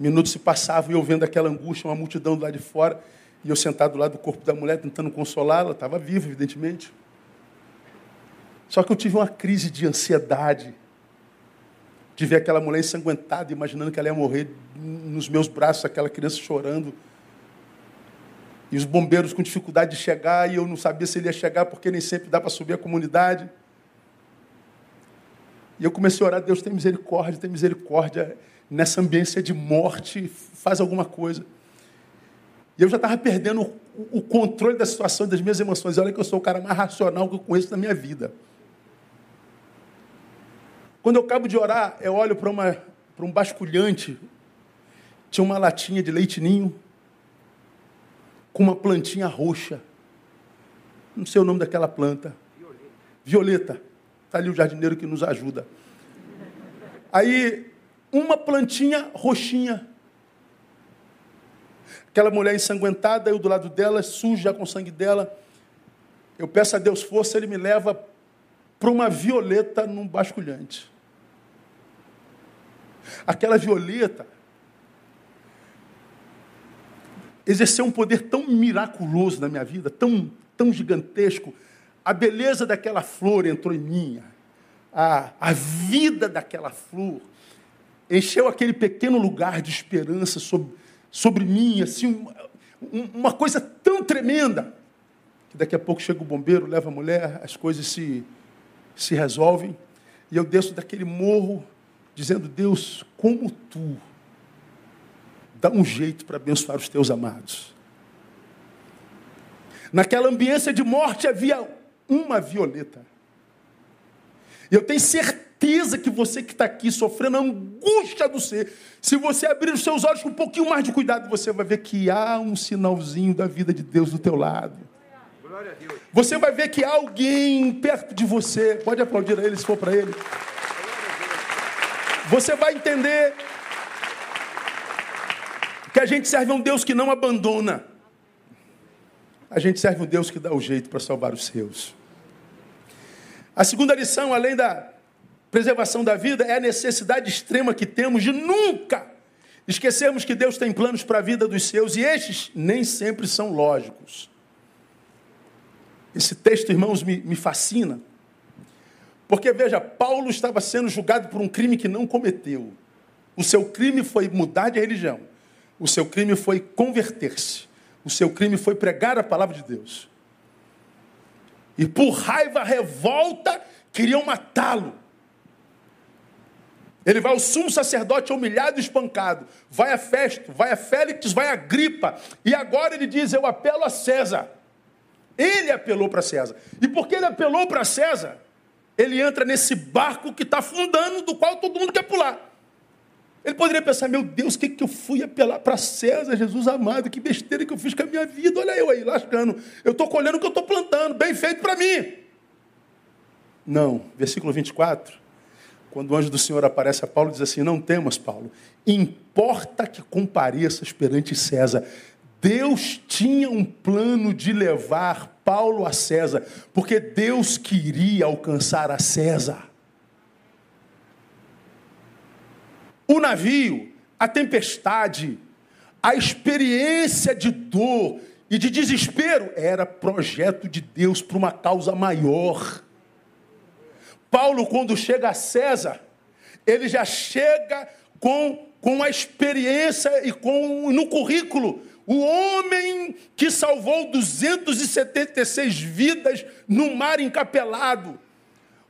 Minutos se passavam e eu vendo aquela angústia, uma multidão do lado de fora. E eu sentado do lado do corpo da mulher, tentando consolá-la, estava viva, evidentemente. Só que eu tive uma crise de ansiedade, de ver aquela mulher ensanguentada, imaginando que ela ia morrer nos meus braços, aquela criança chorando. E os bombeiros com dificuldade de chegar, e eu não sabia se ele ia chegar, porque nem sempre dá para subir a comunidade. E eu comecei a orar, Deus tem misericórdia, tem misericórdia nessa ambiência de morte, faz alguma coisa. E eu já estava perdendo o, controle da situação, das minhas emoções. E olha que eu sou o cara mais racional que eu conheço na minha vida. Quando eu acabo de orar, eu olho para um basculhante. Tinha uma latinha de leite ninho com uma plantinha roxa. Não sei o nome daquela planta. Violeta. Está ali o jardineiro que nos ajuda. Aí, uma plantinha roxinha. Aquela mulher ensanguentada, eu do lado dela, suja com o sangue dela. Eu peço a Deus força, ele me leva para uma violeta num basculhante. Aquela violeta exerceu um poder tão miraculoso na minha vida, tão, tão gigantesco. A beleza daquela flor entrou em mim. A, a vida daquela flor encheu aquele pequeno lugar de esperança sobre, sobre mim, assim, uma, uma coisa tão tremenda, que daqui a pouco chega o bombeiro, leva a mulher, as coisas se, se resolvem, e eu desço daquele morro dizendo, Deus, como tu dá um jeito para abençoar os teus amados. Naquela ambiência de morte havia uma violeta. E eu tenho certeza que você que está aqui sofrendo a angústia do ser, se você abrir os seus olhos com um pouquinho mais de cuidado, você vai ver que há um sinalzinho da vida de Deus do teu lado. Você vai ver que há alguém perto de você. Pode aplaudir a ele se for para ele. Você vai entender que a gente serve a um Deus que não abandona. A gente serve um Deus que dá o jeito para salvar os seus. A segunda lição, além da preservação da vida, é a necessidade extrema que temos de nunca esquecermos que Deus tem planos para a vida dos seus e estes nem sempre são lógicos. Esse texto, irmãos, me, me fascina. Porque, veja, Paulo estava sendo julgado por um crime que não cometeu. O seu crime foi mudar de religião. O seu crime foi converter-se. O seu crime foi pregar a palavra de Deus. E por raiva, revolta, queriam matá-lo. Ele vai ao sumo sacerdote humilhado e espancado. Vai a Festo, vai a Félix, vai a Gripa. E agora ele diz: Eu apelo a César. Ele apelou para César. E porque ele apelou para César, ele entra nesse barco que está afundando, do qual todo mundo quer pular. Ele poderia pensar, meu Deus, o que, que eu fui apelar para César, Jesus amado, que besteira que eu fiz com a minha vida, olha eu aí, lascando. Eu estou colhendo o que eu estou plantando, bem feito para mim. Não, versículo 24, quando o anjo do Senhor aparece a Paulo, diz assim: Não temas, Paulo, importa que compareças perante César. Deus tinha um plano de levar Paulo a César, porque Deus queria alcançar a César. O navio, a tempestade, a experiência de dor e de desespero era projeto de Deus para uma causa maior. Paulo, quando chega a César, ele já chega com, com a experiência e com no currículo o homem que salvou 276 vidas no mar encapelado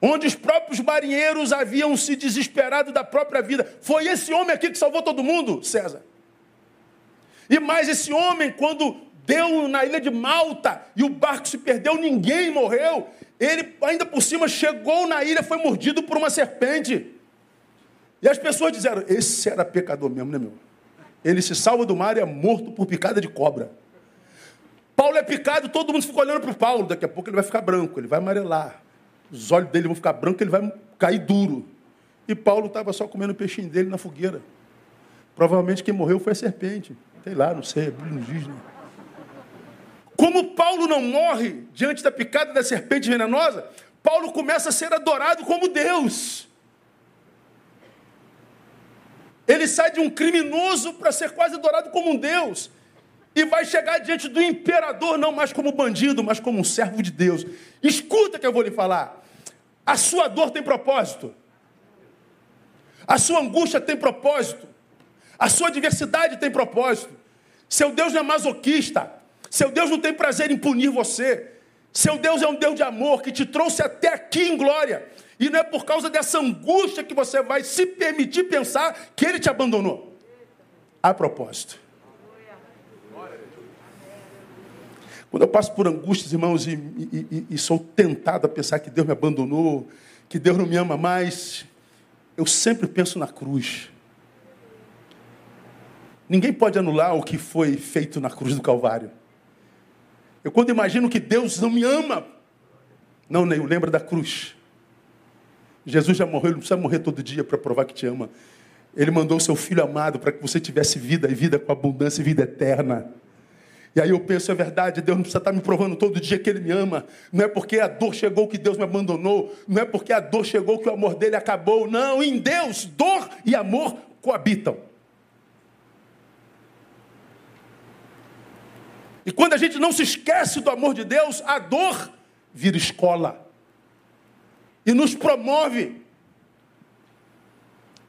onde os próprios marinheiros haviam se desesperado da própria vida. Foi esse homem aqui que salvou todo mundo, César. E mais, esse homem, quando deu na ilha de Malta e o barco se perdeu, ninguém morreu. Ele, ainda por cima, chegou na ilha, foi mordido por uma serpente. E as pessoas disseram: Esse era pecador mesmo, né, meu? Ele se salva do mar e é morto por picada de cobra. Paulo é picado, todo mundo fica olhando para o Paulo. Daqui a pouco ele vai ficar branco, ele vai amarelar os olhos dele vão ficar brancos, ele vai cair duro. E Paulo estava só comendo o peixinho dele na fogueira. Provavelmente quem morreu foi a serpente. Sei lá, não sei, não diz, né? Como Paulo não morre diante da picada da serpente venenosa, Paulo começa a ser adorado como Deus. Ele sai de um criminoso para ser quase adorado como um Deus e vai chegar diante do imperador, não mais como bandido, mas como um servo de Deus. Escuta que eu vou lhe falar. A sua dor tem propósito. A sua angústia tem propósito. A sua adversidade tem propósito. Seu Deus não é masoquista. Seu Deus não tem prazer em punir você. Seu Deus é um Deus de amor que te trouxe até aqui em glória. E não é por causa dessa angústia que você vai se permitir pensar que ele te abandonou. A propósito. Quando eu passo por angústias, irmãos, e, e, e, sou tentado a pensar que Deus me abandonou, que Deus não me ama mais, eu sempre penso na cruz. Ninguém pode anular o que foi feito na cruz do Calvário. Eu quando imagino que Deus não me ama, não, nem lembra da cruz. Jesus já morreu, ele não precisa morrer todo dia para provar que te ama. Ele mandou o seu filho amado para que você tivesse vida e vida com abundância e vida eterna. E aí eu penso, é verdade, Deus não precisa estar me provando todo dia que Ele me ama. Não é porque a dor chegou que Deus me abandonou. Não é porque a dor chegou que o amor dele acabou. Não, em Deus, dor e amor coabitam. E quando a gente não se esquece do amor de Deus, a dor vira escola. E nos promove.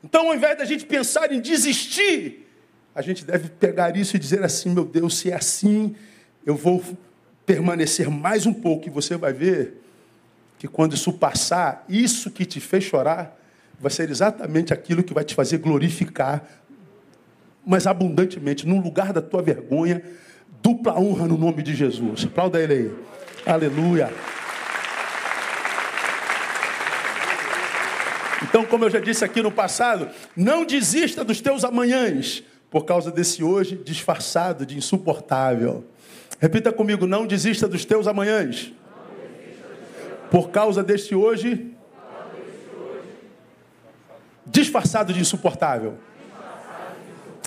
Então, ao invés da gente pensar em desistir, a gente deve pegar isso e dizer assim: meu Deus, se é assim, eu vou permanecer mais um pouco e você vai ver que quando isso passar, isso que te fez chorar vai ser exatamente aquilo que vai te fazer glorificar, mas abundantemente, num lugar da tua vergonha, dupla honra no nome de Jesus. Aplauda ele aí. Aleluia. Então, como eu já disse aqui no passado, não desista dos teus amanhãs, por causa desse hoje disfarçado de insuportável. Repita comigo: não desista dos teus amanhãs. Por causa deste hoje disfarçado de insuportável.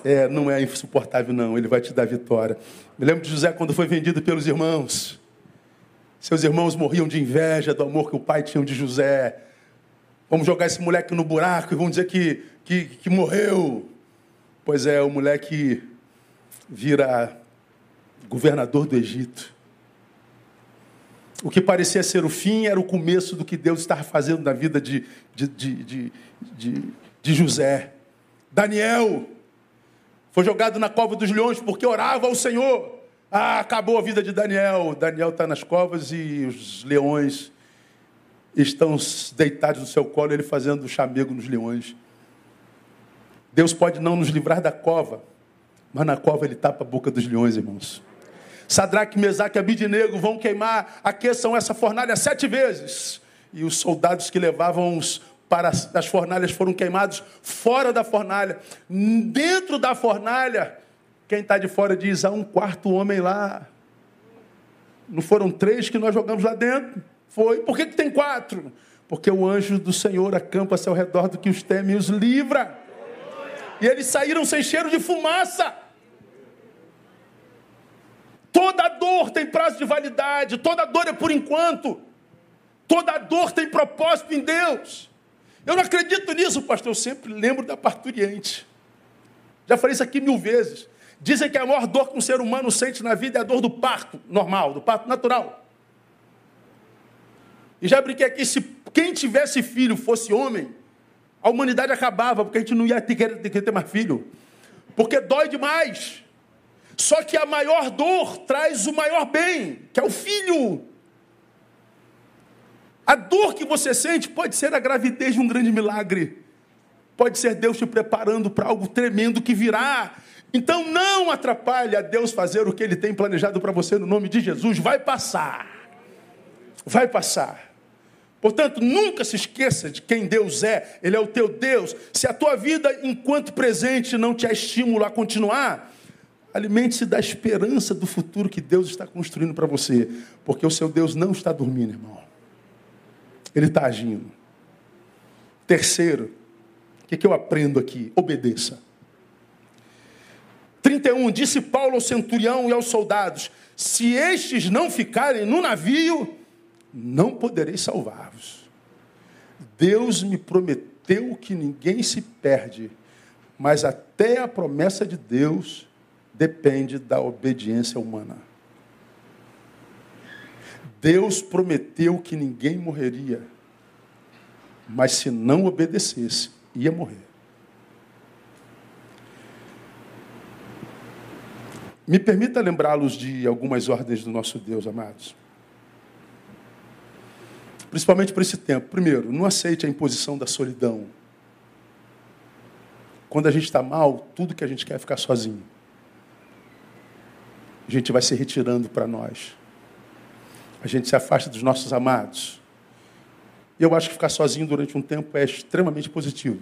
É, não é insuportável, não. Ele vai te dar vitória. Me lembro de José quando foi vendido pelos irmãos. Seus irmãos morriam de inveja do amor que o pai tinha de José. Vamos jogar esse moleque no buraco e vamos dizer que, que, que morreu. Pois é, o moleque vira governador do Egito. O que parecia ser o fim era o começo do que Deus estava fazendo na vida de, de, de, de, de José. Daniel foi jogado na cova dos leões porque orava ao Senhor. Ah, acabou a vida de Daniel. Daniel está nas covas e os leões estão deitados no seu colo, ele fazendo chamego nos leões. Deus pode não nos livrar da cova, mas na cova ele tapa a boca dos leões, irmãos. Sadraque, Mesaque e Abidinego vão queimar, aqueçam essa fornalha sete vezes. E os soldados que levavam os para as fornalhas foram queimados fora da fornalha. Dentro da fornalha, quem está de fora diz: há um quarto homem lá. Não foram três que nós jogamos lá dentro? Foi. Por que, que tem quatro? Porque o anjo do Senhor acampa-se ao redor do que os teme e os livra. E eles saíram sem cheiro de fumaça. Toda dor tem prazo de validade, toda dor é por enquanto. Toda dor tem propósito em Deus. Eu não acredito nisso, pastor. Eu sempre lembro da parturiente. Já falei isso aqui mil vezes. Dizem que a maior dor que um ser humano sente na vida é a dor do parto normal, do parto natural. E já brinquei aqui, se quem tivesse filho fosse homem, a humanidade acabava, porque a gente não ia ter que ter mais filho. Porque dói demais. Só que a maior dor traz o maior bem, que é o filho. A dor que você sente pode ser a gravidez de um grande milagre. Pode ser Deus te preparando para algo tremendo que virá. Então não atrapalhe a Deus fazer o que Ele tem planejado para você no nome de Jesus. Vai passar. Vai passar. Portanto, nunca se esqueça de quem Deus é. Ele é o teu Deus. Se a tua vida, enquanto presente, não te estimula a continuar, alimente-se da esperança do futuro que Deus está construindo para você. Porque o seu Deus não está dormindo, irmão. Ele está agindo. Terceiro, o que, que eu aprendo aqui? Obedeça. 31, disse Paulo ao centurião e aos soldados: Se estes não ficarem no navio, não poderei salvar-vos. Deus me prometeu que ninguém se perde, mas até a promessa de Deus depende da obediência humana. Deus prometeu que ninguém morreria, mas se não obedecesse, ia morrer. Me permita lembrá-los de algumas ordens do nosso Deus, amados. Principalmente por esse tempo. Primeiro, não aceite a imposição da solidão. Quando a gente está mal, tudo que a gente quer é ficar sozinho. A gente vai se retirando para nós. A gente se afasta dos nossos amados. E eu acho que ficar sozinho durante um tempo é extremamente positivo.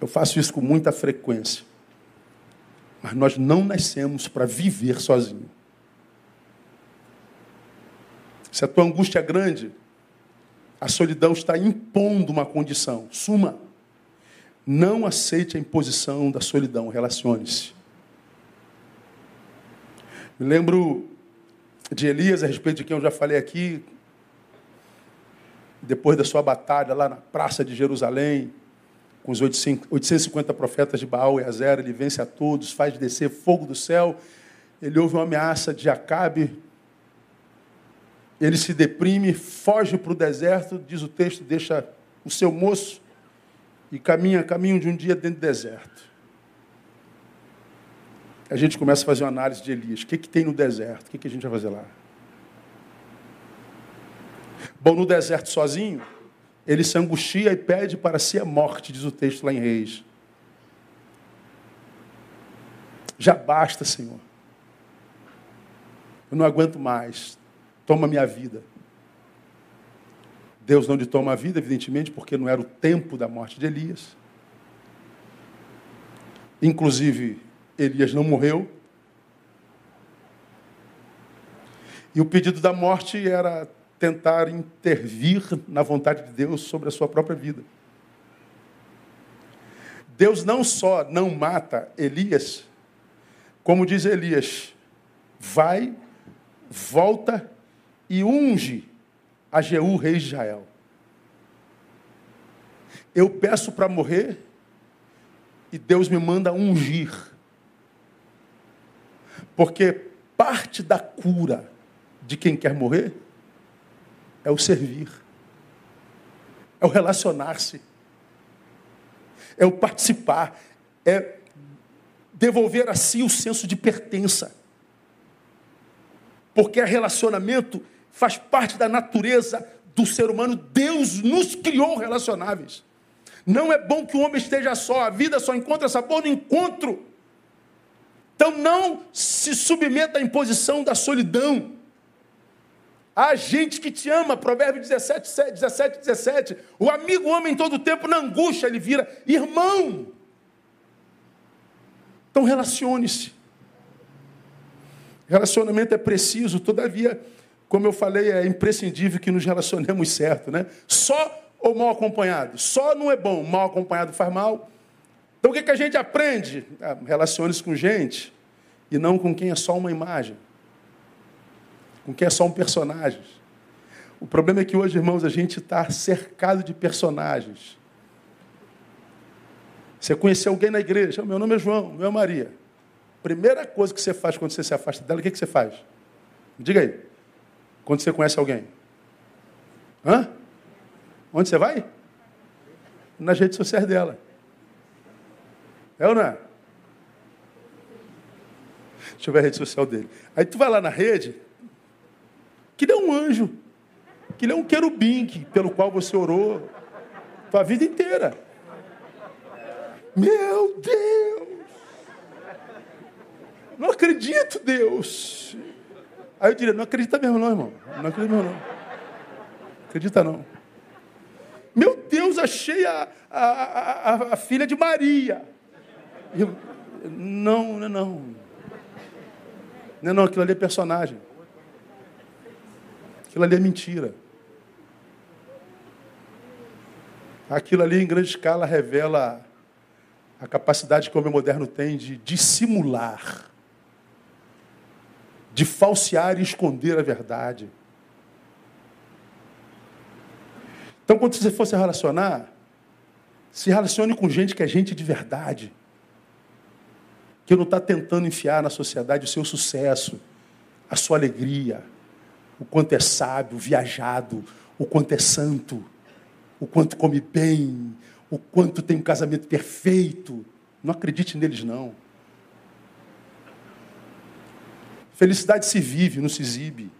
Eu faço isso com muita frequência. Mas nós não nascemos para viver sozinho. Se a tua angústia é grande, a solidão está impondo uma condição. Suma. Não aceite a imposição da solidão. Relacione-se. Me lembro de Elias, a respeito de quem eu já falei aqui, depois da sua batalha lá na praça de Jerusalém, com os 850 profetas de Baal e Azera, ele vence a todos, faz descer fogo do céu. Ele ouve uma ameaça de Acabe, ele se deprime, foge para o deserto, diz o texto, deixa o seu moço e caminha caminho de um dia dentro do deserto. A gente começa a fazer uma análise de Elias. O que, que tem no deserto? O que, que a gente vai fazer lá? Bom, no deserto sozinho, ele se angustia e pede para si a morte, diz o texto lá em Reis. Já basta, Senhor. Eu não aguento mais. Toma minha vida. Deus não lhe toma a vida, evidentemente, porque não era o tempo da morte de Elias. Inclusive, Elias não morreu. E o pedido da morte era tentar intervir na vontade de Deus sobre a sua própria vida. Deus não só não mata Elias, como diz Elias, vai, volta e unge a Jeú, rei de Israel. Eu peço para morrer e Deus me manda ungir. Porque parte da cura de quem quer morrer é o servir, é o relacionar-se, é o participar, é devolver a si o senso de pertença. Porque relacionamento faz parte da natureza do ser humano. Deus nos criou relacionáveis. Não é bom que o homem esteja só, a vida só encontra sabor no encontro. Então não se submeta à imposição da solidão. Há gente que te ama, Provérbio 17, 17, 17. O amigo ama em todo tempo, na angústia ele vira irmão. Então relacione-se. Relacionamento é preciso, todavia, como eu falei, é imprescindível que nos relacionemos certo, né? Só ou mal acompanhado? Só não é bom, mal acompanhado faz mal. Então o que, que a gente aprende? Ah, relacione-se com gente e não com quem é só uma imagem com quem é só um personagem. O problema é que hoje, irmãos, a gente está cercado de personagens. Você conheceu alguém na igreja, meu nome é João, meu é Maria. Primeira coisa que você faz quando você se afasta dela, o que, que você faz? Diga aí. Quando você conhece alguém. Hã? Onde você vai? Nas redes sociais dela. É ou não é? Deixa eu ver a rede social dele. Aí tu vai lá na rede, que ele é um anjo, que ele é um querubim que, pelo qual você orou a vida inteira. Meu Deus! Não acredito, Deus! Aí eu diria, não acredita mesmo não, irmão. Não acredita mesmo não. Acredita não. Meu Deus, achei a, a, a, a filha de Maria. Eu, não, não, não. Não, não, aquilo ali é personagem. Aquilo ali é mentira. Aquilo ali, em grande escala, revela a capacidade que o homem moderno tem de dissimular, de falsear e esconder a verdade. Então, quando você for se relacionar, se relacione com gente que é gente de verdade, que não está tentando enfiar na sociedade o seu sucesso, a sua alegria, o quanto é sábio, viajado, o quanto é santo, o quanto come bem, o quanto tem um casamento perfeito. Não acredite neles, não. Felicidade se vive, não se exibe.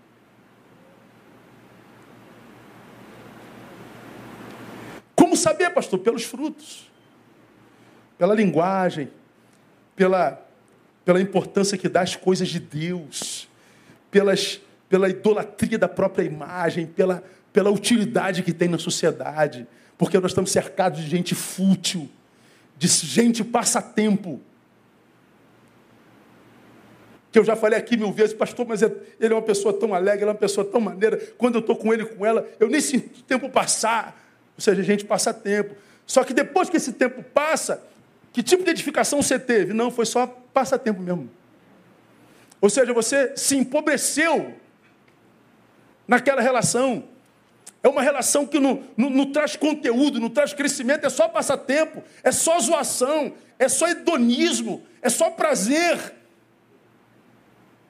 Como saber, pastor? Pelos frutos, pela linguagem, pela, pela importância que dá às coisas de Deus, pelas pela idolatria da própria imagem, pela, pela utilidade que tem na sociedade, porque nós estamos cercados de gente fútil, de gente passatempo. Que eu já falei aqui mil vezes, pastor, mas é, ele é uma pessoa tão alegre, ele é uma pessoa tão maneira. Quando eu estou com ele com ela, eu nem sinto o tempo passar. Ou seja, a gente passa tempo. Só que depois que esse tempo passa, que tipo de edificação você teve? Não, foi só passatempo mesmo. Ou seja, você se empobreceu naquela relação. É uma relação que não, não, não, traz conteúdo, não traz crescimento, é só passatempo, é só zoação, é só hedonismo, é só prazer.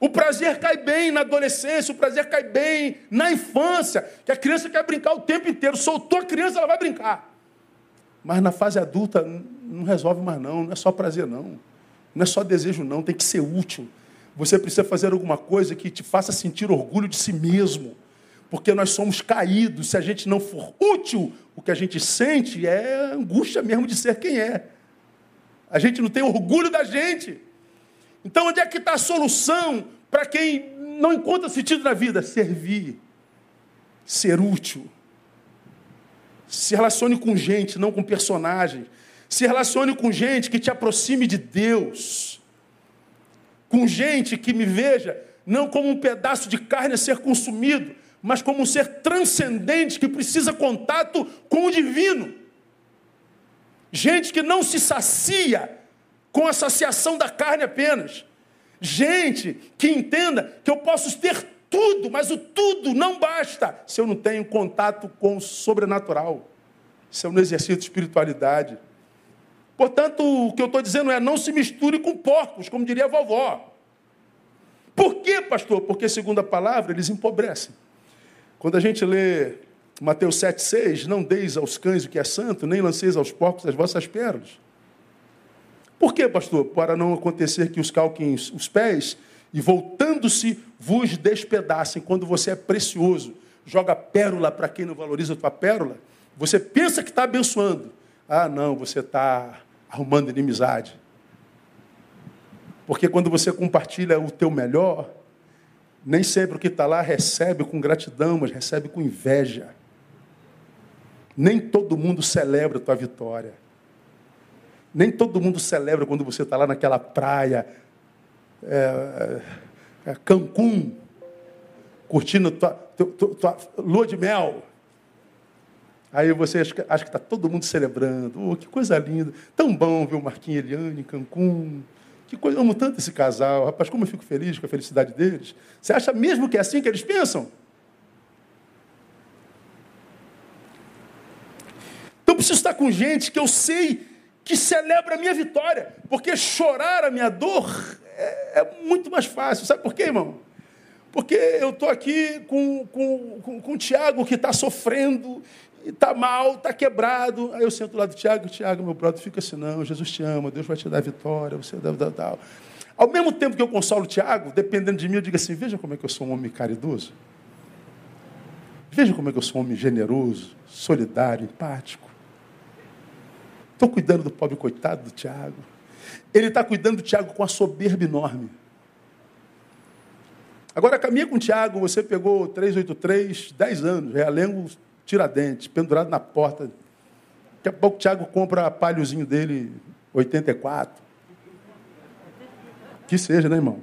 O prazer cai bem na adolescência, o prazer cai bem na infância, que a criança quer brincar o tempo inteiro. Soltou a criança, ela vai brincar. Mas na fase adulta não resolve mais não, não é só prazer não. Não é só desejo não, tem que ser útil. Você precisa fazer alguma coisa que te faça sentir orgulho de si mesmo. Porque nós somos caídos, se a gente não for útil, o que a gente sente é angústia mesmo de ser quem é. A gente não tem orgulho da gente. Então, onde é que está a solução para quem não encontra sentido na vida? Servir, ser útil. Se relacione com gente, não com personagens. Se relacione com gente que te aproxime de Deus. Com gente que me veja não como um pedaço de carne a ser consumido, mas como um ser transcendente que precisa contato com o divino. Gente que não se sacia com a saciação da carne apenas. Gente que entenda que eu posso ter tudo, mas o tudo não basta se eu não tenho contato com o sobrenatural, se eu não exercito espiritualidade. Portanto, o que eu estou dizendo é: não se misture com porcos, como diria a vovó. Por quê, pastor? Porque, segundo a palavra, eles empobrecem. Quando a gente lê Mateus 7,6, não deis aos cães o que é santo, nem lanceis aos porcos as vossas pérolas. Por quê, pastor? Para não acontecer que os calquem os pés e voltando-se vos despedacem. Quando você é precioso, joga pérola para quem não valoriza a tua pérola, você pensa que está abençoando. Ah, não, você está arrumando inimizade. Porque quando você compartilha o teu melhor, nem sempre o que está lá recebe com gratidão, mas recebe com inveja. Nem todo mundo celebra a tua vitória. Nem todo mundo celebra quando você está lá naquela praia, é, é, Cancún, curtindo tua, tua, tua, lua de mel. Aí você acha, acha que está todo mundo celebrando. Oh, que coisa linda. Tão bom ver o Marquinhos e Eliane em Cancún. Que coisa, amo tanto esse casal. Rapaz, como eu fico feliz com a felicidade deles. Você acha mesmo que é assim que eles pensam? Então preciso estar com gente que eu sei que celebra a minha vitória. Porque chorar a minha dor é, é muito mais fácil. Sabe por quê, irmão? Porque eu estou aqui com, com, com, com o Tiago que está sofrendo, está mal, está quebrado. Aí eu sento lá do Tiago, Tiago, meu brother, fica assim, não, Jesus te ama, Deus vai te dar vitória, você dá, dá, dá. Ao mesmo tempo que eu consolo o Tiago, dependendo de mim, eu digo assim, veja como é que eu sou um homem caridoso. Veja como é que eu sou um homem generoso, solidário, empático. Estou cuidando do pobre coitado do Tiago. Ele está cuidando do Tiago com a soberba enorme. Agora caminha com o Tiago, você pegou 383, 10 anos, realengo Tiradentes, pendurado na porta. Daqui a pouco o Tiago compra a palhozinho dele, 84. Que seja, né, irmão?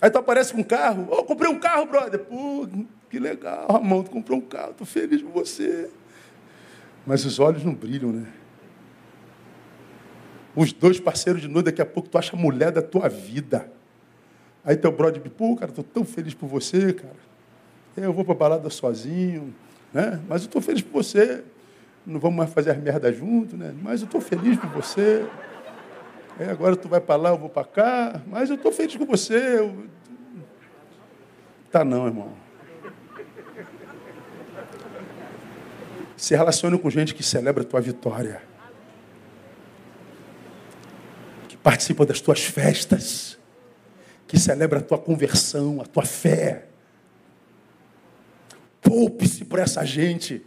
Aí tu aparece com um carro. Oh, comprei um carro, brother. Pô, que legal, Ramon, tu comprou um carro, tô feliz por você. Mas os olhos não brilham, né? Os dois parceiros de noite, daqui a pouco tu acha a mulher da tua vida. Aí teu brother, pô, cara, tô tão feliz por você, cara. Eu vou para a balada sozinho, né? mas eu estou feliz por você. Não vamos mais fazer as merdas juntos, né? mas eu estou feliz por você. É, agora tu vai para lá, eu vou para cá, mas eu estou feliz com você. Eu... Tá não, irmão. Se relacione com gente que celebra a tua vitória. Que participa das tuas festas. Que celebra a tua conversão, a tua fé. Poupe-se por essa gente.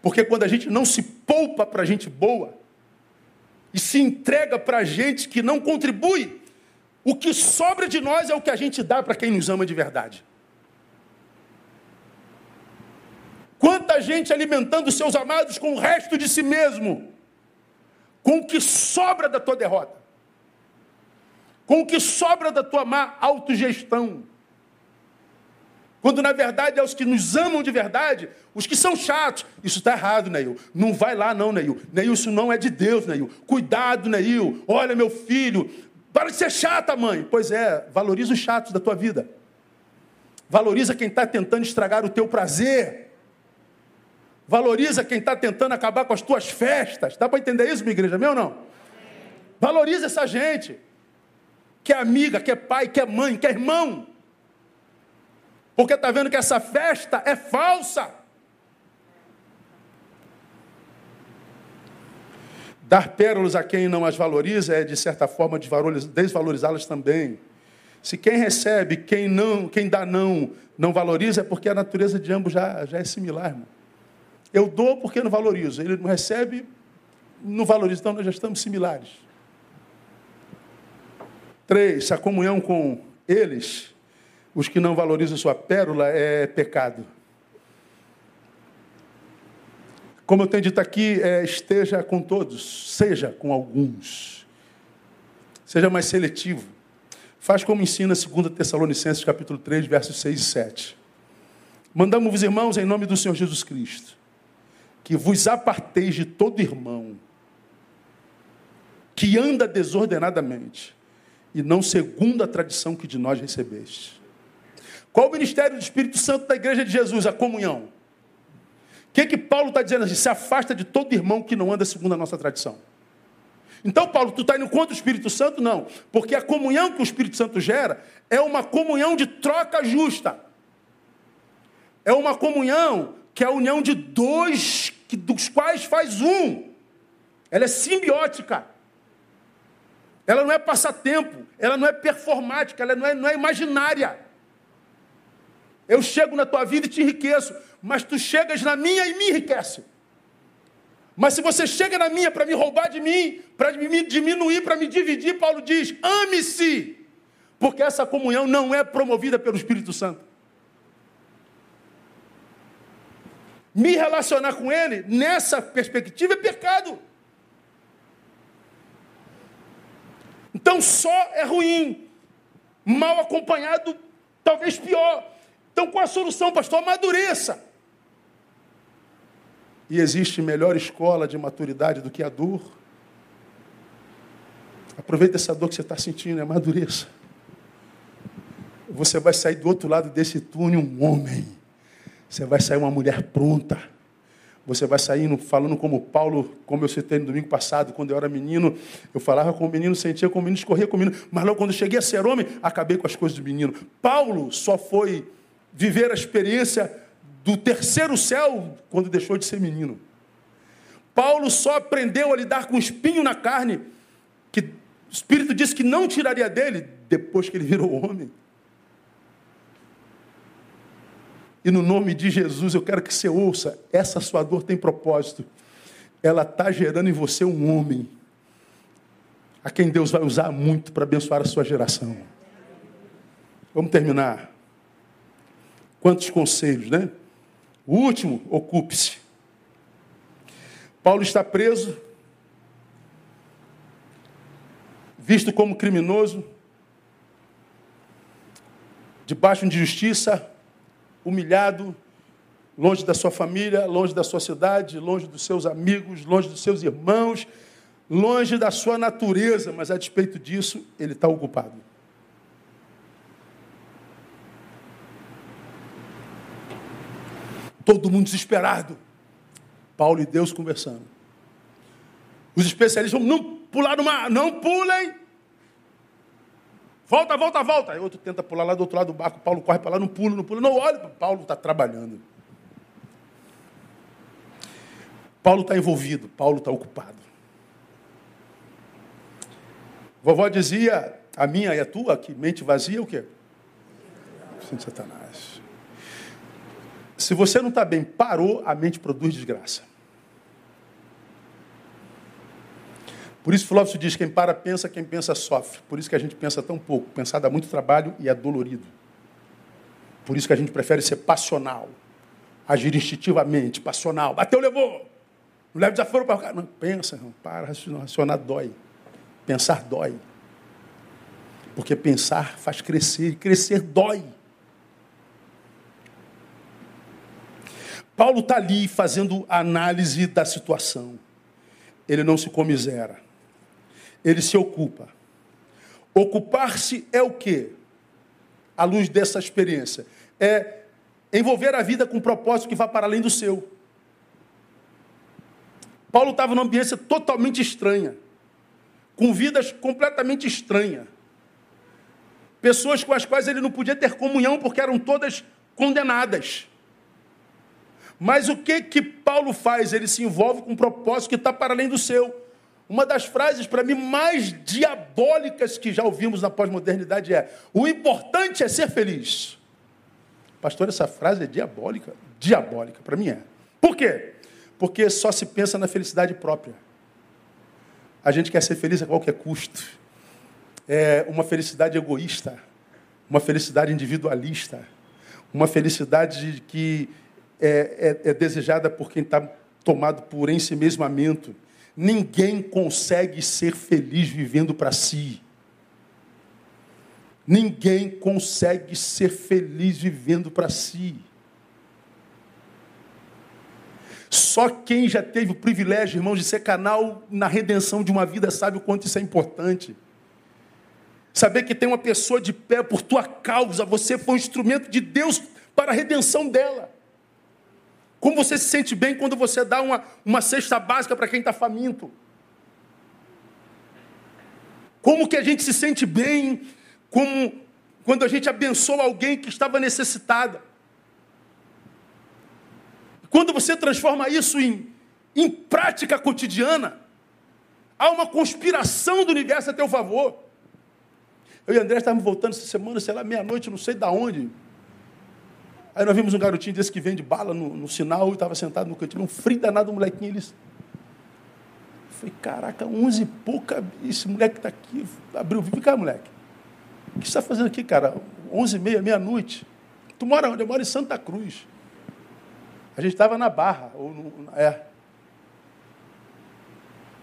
Porque quando a gente não se poupa para gente boa e se entrega para gente que não contribui, o que sobra de nós é o que a gente dá para quem nos ama de verdade. Quanta gente alimentando seus amados com o resto de si mesmo, com o que sobra da tua derrota, com o que sobra da tua má autogestão Quando na verdade é os que nos amam de verdade, os que são chatos. Isso está errado, Neil. Não vai lá, não, Neil. Neil, isso não é de Deus, Neil. Cuidado, Neil. Olha, meu filho. Para de ser chata, mãe. Pois é, valoriza os chatos da tua vida. Valoriza quem está tentando estragar o teu prazer. Valoriza quem está tentando acabar com as tuas festas. Dá para entender isso, minha igreja, meu ou não? Valoriza essa gente. Que é amiga, que é pai, que é mãe, que é irmão. Porque está vendo que essa festa é falsa. Dar pérolas a quem não as valoriza é, de certa forma, desvalorizá-las também. Se quem recebe, quem não, quem dá não, não valoriza, é porque a natureza de ambos já, já é similar, irmão. Eu dou porque não valorizo. Ele não recebe, não valoriza. Então nós já estamos similares. Três, a comunhão com eles, os que não valorizam sua pérola, é pecado. Como eu tenho dito aqui, é, esteja com todos, seja com alguns. Seja mais seletivo. Faz como ensina 2 Tessalonicenses capítulo 3, versos 6 e 7. Mandamos os irmãos em nome do Senhor Jesus Cristo que vos aparteis de todo irmão que anda desordenadamente e não segundo a tradição que de nós recebeste. Qual o ministério do Espírito Santo da igreja de Jesus? A comunhão. O que, que Paulo está dizendo assim? Se afasta de todo irmão que não anda segundo a nossa tradição. Então, Paulo, tu está indo contra o Espírito Santo? Não. Porque a comunhão que o Espírito Santo gera é uma comunhão de troca justa. É uma comunhão que é a união de dois que, dos quais faz um. Ela é simbiótica. Ela não é passatempo, ela não é performática, ela não é, não é imaginária. Eu chego na tua vida e te enriqueço, mas tu chegas na minha e me enriquece. Mas se você chega na minha para me roubar de mim, para me diminuir, para me dividir, Paulo diz: ame-se, porque essa comunhão não é promovida pelo Espírito Santo. Me relacionar com ele nessa perspectiva é pecado. Então só é ruim, mal acompanhado, talvez pior. Então qual a solução, pastor? Amadureça. E existe melhor escola de maturidade do que a dor? Aproveita essa dor que você está sentindo, amadureça. Você vai sair do outro lado desse túnel um homem você vai sair uma mulher pronta. Você vai saindo falando como Paulo, como eu citei no domingo passado, quando eu era menino, eu falava com o menino, sentia com o menino, escorria com o menino, mas logo quando eu cheguei a ser homem, acabei com as coisas do menino. Paulo só foi viver a experiência do terceiro céu quando deixou de ser menino. Paulo só aprendeu a lidar com o espinho na carne, que o Espírito disse que não tiraria dele depois que ele virou homem. E no nome de Jesus eu quero que você ouça: essa sua dor tem propósito. Ela está gerando em você um homem, a quem Deus vai usar muito para abençoar a sua geração. Vamos terminar. Quantos conselhos, né? O último, ocupe-se. Paulo está preso, visto como criminoso, debaixo de justiça, humilhado, longe da sua família, longe da sua cidade, longe dos seus amigos, longe dos seus irmãos, longe da sua natureza, mas a despeito disso, ele está ocupado. Todo mundo desesperado. Paulo e Deus conversando. Os especialistas não pular no mar, não pulem. Volta, volta, volta. Aí outro tenta pular lá do outro lado do barco. Paulo corre para lá, não pula, não pula. Não, olha, Paulo está trabalhando. Paulo está envolvido, Paulo está ocupado. Vovó dizia, a minha e a tua, que mente vazia, o quê? Sim, Satanás. Se você não está bem, parou, a mente produz desgraça. Por isso, Filósofo diz: quem para pensa, quem pensa sofre. Por isso que a gente pensa tão pouco. Pensar dá muito trabalho e é dolorido. Por isso que a gente prefere ser passional. Agir instintivamente, passional. Bateu, levou. Não leva desaforo para o cara. Não, pensa, não. Para, racionar dói. Pensar dói. Porque pensar faz crescer. E crescer dói. Paulo está ali fazendo análise da situação. Ele não se comisera. Ele se ocupa. Ocupar-se é o quê? À luz dessa experiência. É envolver a vida com um propósito que vá para além do seu. Paulo estava numa ambiência totalmente estranha, com vidas completamente estranhas. Pessoas com as quais ele não podia ter comunhão porque eram todas condenadas. Mas o que que Paulo faz? Ele se envolve com um propósito que está para além do seu. Uma das frases, para mim, mais diabólicas que já ouvimos na pós-modernidade é: o importante é ser feliz. Pastor, essa frase é diabólica? Diabólica, para mim é. Por quê? Porque só se pensa na felicidade própria. A gente quer ser feliz a qualquer custo. É uma felicidade egoísta, uma felicidade individualista, uma felicidade que é, é, é desejada por quem está tomado por ensimesmamento. Ninguém consegue ser feliz vivendo para si. Ninguém consegue ser feliz vivendo para si. Só quem já teve o privilégio, irmãos, de ser canal na redenção de uma vida sabe o quanto isso é importante. Saber que tem uma pessoa de pé por tua causa, você foi um instrumento de Deus para a redenção dela. Como você se sente bem quando você dá uma, uma cesta básica para quem está faminto? Como que a gente se sente bem como quando a gente abençoa alguém que estava necessitada? Quando você transforma isso em, em prática cotidiana, há uma conspiração do universo a teu favor. Eu e André estávamos voltando essa semana, sei lá, meia-noite, não sei de onde. Aí nós vimos um garotinho desse que vende bala no, no sinal e estava sentado no cantinho, um frio danado, um molequinho. Ele... Eu falei, caraca, onze e pouca, esse moleque está aqui. Abriu, vem cá, moleque. O que você está fazendo aqui, cara? Onze e meia, meia-noite. Tu mora onde? Eu moro em Santa Cruz. A gente estava na barra. Ou no, é.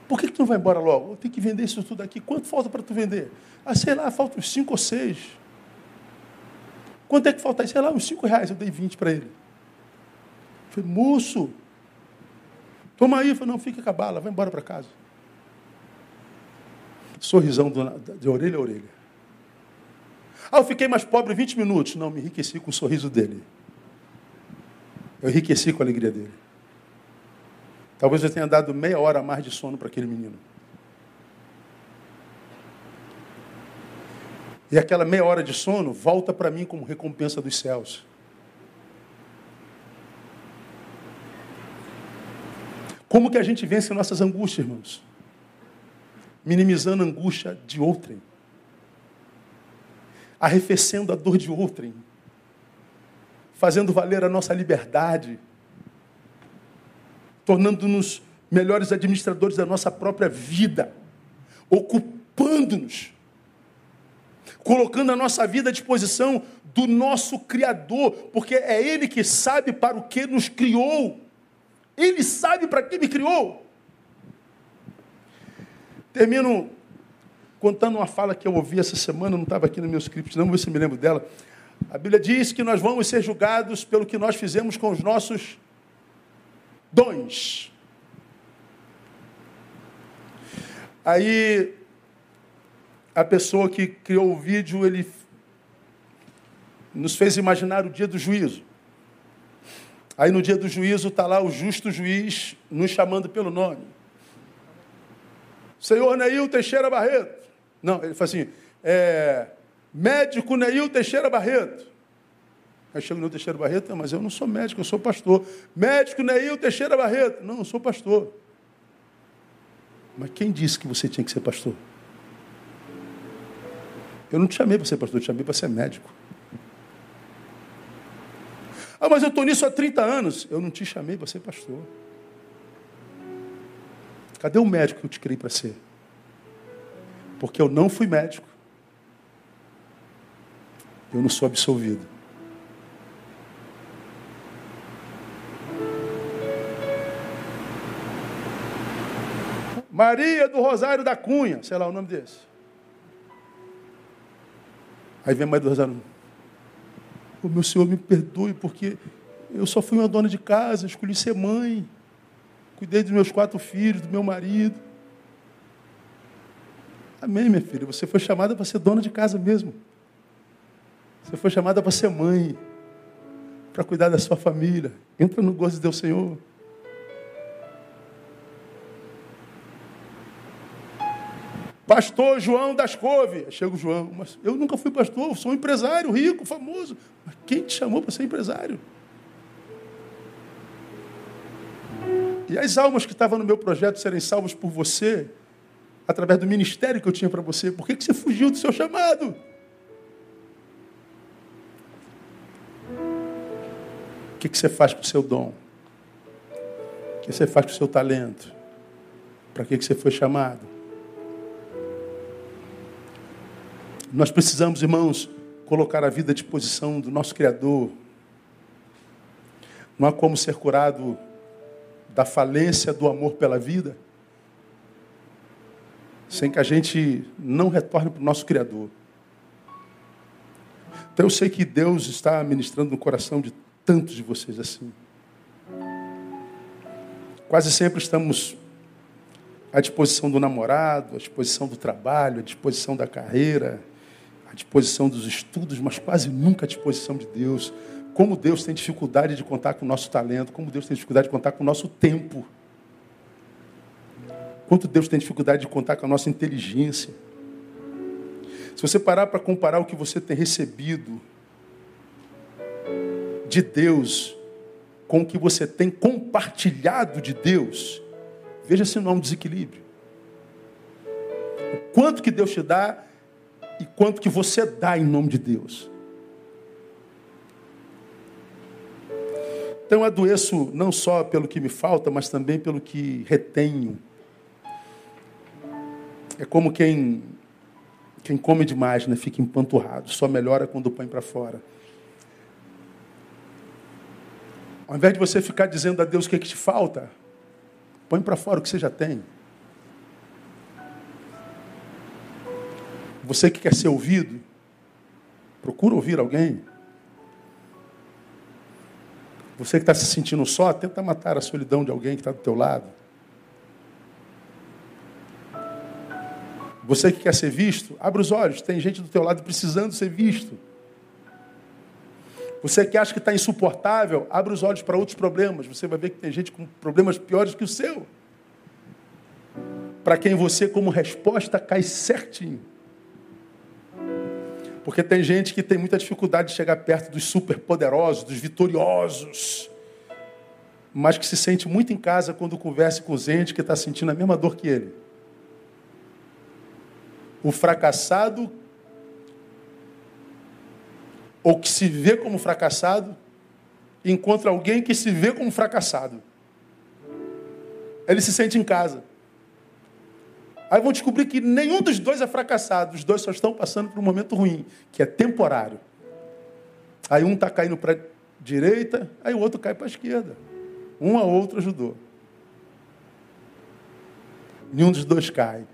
Por que, que tu não vai embora logo? Tem que vender isso tudo aqui. Quanto falta para tu vender? Ah, sei lá, falta uns cinco ou seis. Quanto é que falta? Sei lá, uns cinco reais. Eu dei vinte para ele. Eu falei, moço, toma aí. Eu falei, não, fica com a bala, vai embora para casa. Sorrisão de orelha a orelha. Ah, eu fiquei mais pobre 20 minutos. Não, me enriqueci com o sorriso dele. Eu enriqueci com a alegria dele. Talvez eu tenha dado meia hora a mais de sono para aquele menino. E aquela meia hora de sono volta para mim como recompensa dos céus. Como que a gente vence nossas angústias, irmãos? Minimizando a angústia de outrem. Arrefecendo a dor de outrem fazendo valer a nossa liberdade, tornando-nos melhores administradores da nossa própria vida, ocupando-nos, colocando a nossa vida à disposição do nosso Criador, porque é Ele que sabe para o que nos criou. Ele sabe para que me criou. Termino contando uma fala que eu ouvi essa semana, não estava aqui no meu script, não, se me lembro dela. A Bíblia diz que nós vamos ser julgados pelo que nós fizemos com os nossos dons. Aí, a pessoa que criou o vídeo, ele nos fez imaginar o dia do juízo. Aí, no dia do juízo, está lá o justo juiz nos chamando pelo nome. Senhor Neil Teixeira Barreto. Não, ele fala assim, é, Médico Neil Teixeira Barreto. Aí chega o Neil Teixeira Barreto, mas eu não sou médico, eu sou pastor. Médico Neil Teixeira Barreto. Não, eu sou pastor. Mas quem disse que você tinha que ser pastor? Eu não te chamei para ser pastor, eu te chamei para ser médico. Ah, mas eu estou nisso há 30 anos. Eu não te chamei para ser pastor. Cadê o médico que eu te criei para ser? Porque eu não fui médico eu não sou absolvido. Maria do Rosário da Cunha, sei lá o nome desse. Aí vem a Maria do. O meu Senhor me perdoe porque Eu só fui uma dona de casa, escolhi ser mãe. Cuidei dos meus quatro filhos, do meu marido. Amém, minha filha. Você foi chamada para ser dona de casa mesmo. Você foi chamada para ser mãe, para cuidar da sua família. Entra no gozo de Deus, Senhor. Pastor João das Couve. Chega o João. Mas eu nunca fui pastor, sou um empresário rico, famoso. Mas quem te chamou para ser empresário? E as almas que estavam no meu projeto serem salvas por você, através do ministério que eu tinha para você, por que, que você fugiu do seu chamado? O que, que você faz com o seu dom? O que você faz com o seu talento? Para que, que você foi chamado? Nós precisamos, irmãos, colocar a vida à disposição do nosso Criador. Não há como ser curado da falência do amor pela vida sem que a gente não retorne para o nosso Criador. Então eu sei que Deus está ministrando no coração de tantos de vocês assim. Quase sempre estamos à disposição do namorado, à disposição do trabalho, à disposição da carreira, à disposição dos estudos, mas quase nunca à disposição de Deus. Como Deus tem dificuldade de contar com o nosso talento, como Deus tem dificuldade de contar com o nosso tempo. Quanto Deus tem dificuldade de contar com a nossa inteligência. Se você parar para comparar o que você tem recebido de Deus com o que você tem compartilhado de Deus, veja se não há um desequilíbrio. O quanto que Deus te dá e quanto que você dá em nome de Deus. Então eu adoeço não só pelo que me falta, mas também pelo que retenho. É como quem quem come demais, né, fica empanturrado, só melhora quando põe para fora. Ao invés de você ficar dizendo a Deus o que, é que te falta, põe para fora o que você já tem. Você que quer ser ouvido, procura ouvir alguém. Você que está se sentindo só, tenta matar a solidão de alguém que está do teu lado. Você que quer ser visto, abre os olhos, tem gente do teu lado precisando ser visto. Você que acha que está insuportável, abre os olhos para outros problemas. Você vai ver que tem gente com problemas piores que o seu. Para quem você, como resposta, cai certinho. Porque tem gente que tem muita dificuldade de chegar perto dos superpoderosos, dos vitoriosos, mas que se sente muito em casa quando conversa com gente que está sentindo a mesma dor que ele. O fracassado, ou que se vê como fracassado, encontra alguém que se vê como fracassado. Ele se sente em casa. Aí vão descobrir que nenhum dos dois é fracassado, os dois só estão passando por um momento ruim, que é temporário. Aí um está caindo para a direita, aí o outro cai para a esquerda. Um a outro ajudou. Nenhum dos dois cai.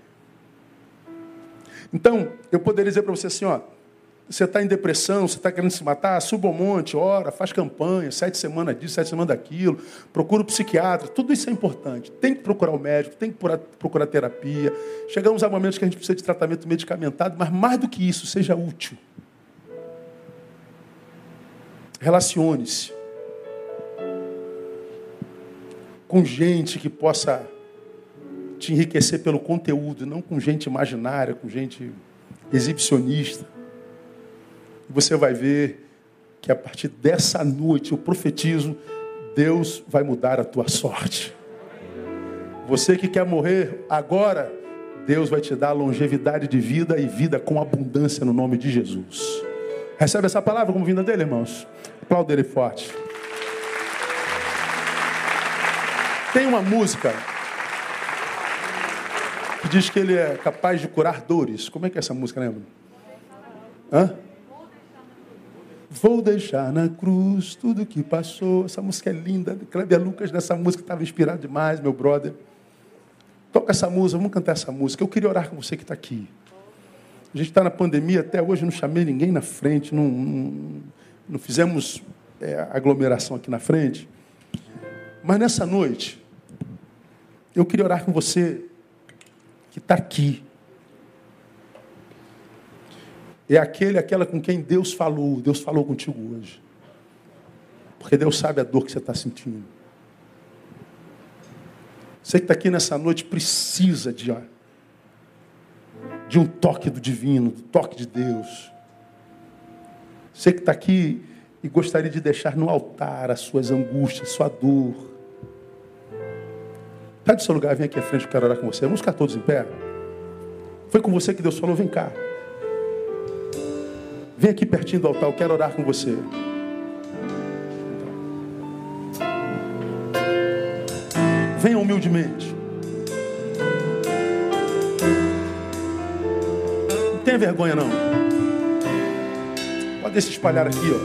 Então, eu poderia dizer para você assim, ó, você está em depressão, você está querendo se matar, suba ao monte, ora, faz campanha, sete semanas disso, sete semanas daquilo, procura o um psiquiatra, tudo isso é importante. Tem que procurar o médico, tem que procurar terapia. Chegamos a momentos que a gente precisa de tratamento medicamentado, mas mais do que isso, seja útil. Relacione-se com gente que possa te enriquecer pelo conteúdo, não com gente imaginária, com gente exibicionista. E você vai ver que a partir dessa noite, eu profetizo, Deus vai mudar a tua sorte. Você que quer morrer agora, Deus vai te dar longevidade de vida e vida com abundância no nome de Jesus. Recebe essa palavra como vinda dele, irmãos? Aplauda ele forte. Tem uma música que diz que ele é capaz de curar dores. Como é que é essa música, lembra? Hã? Vou deixar na cruz tudo que passou. Essa música é linda. Cléber Lucas nessa música estava inspirado demais, meu brother. Toca essa música, vamos cantar essa música. Eu queria orar com você que está aqui. A gente está na pandemia, até hoje não chamei ninguém na frente, não, não, não fizemos é, aglomeração aqui na frente. Mas nessa noite, eu queria orar com você que está aqui. É aquele, aquela com quem Deus falou. Deus falou contigo hoje. Porque Deus sabe a dor que você está sentindo. Você que está aqui nessa noite precisa de, de um toque do divino, do toque de Deus. Você que está aqui e gostaria de deixar no altar as suas angústias, sua dor. Sai do seu lugar, vem aqui à frente, eu quero orar com você. Vamos ficar todos em pé. Foi com você que Deus falou, vem cá. Vem aqui pertinho do altar, eu quero orar com você. Venha humildemente. Não tenha vergonha não. Pode se espalhar aqui, ó.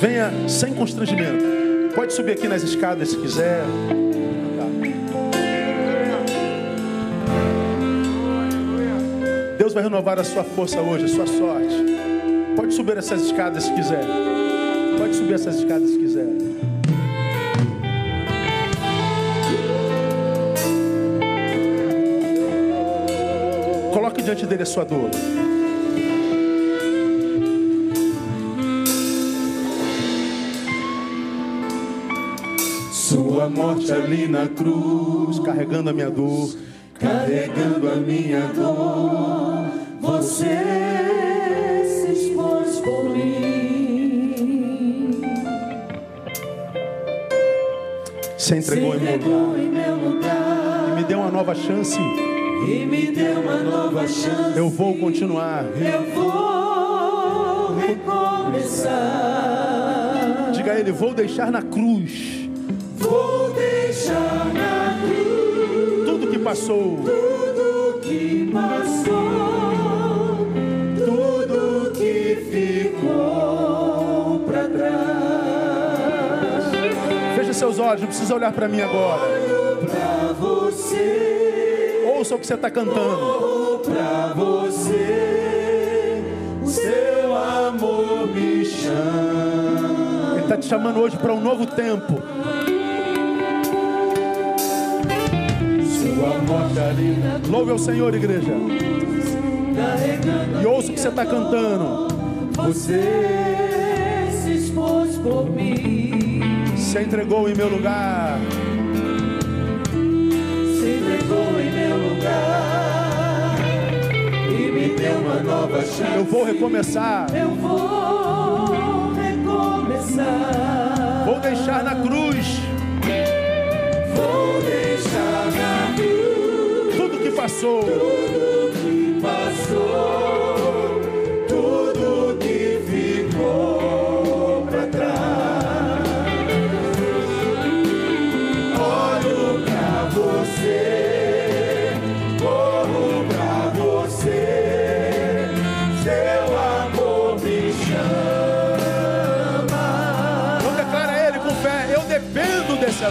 Venha sem constrangimento. Pode subir aqui nas escadas se quiser. Deus vai renovar a sua força hoje, a sua sorte. Pode subir essas escadas se quiser. Pode subir essas escadas se quiser. Coloque diante dele a sua dor. Sua morte ali na cruz, carregando a minha dor, carregando a minha dor, você se expôs por mim. Se entregou, se entregou em, meu lugar, e me deu uma nova chance. E me deu uma nova chance. Eu vou continuar. Eu vou recomeçar. Diga a ele, vou deixar na cruz Vou deixar na cruz tudo que passou, tudo que passou, seus olhos, não precisa olhar para mim agora. Ouça o que você está cantando. Para você, o seu amor me chama. Ele está te chamando hoje para um novo tempo. Louve ao Senhor, igreja. E ouça o que você está cantando. Você se expôs por mim. Se entregou em meu lugar. Se entregou em meu lugar. E me deu uma nova chance. Eu vou recomeçar. Eu vou recomeçar. Vou deixar na cruz. Vou deixar na cruz passou. Tudo que passou,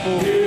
level.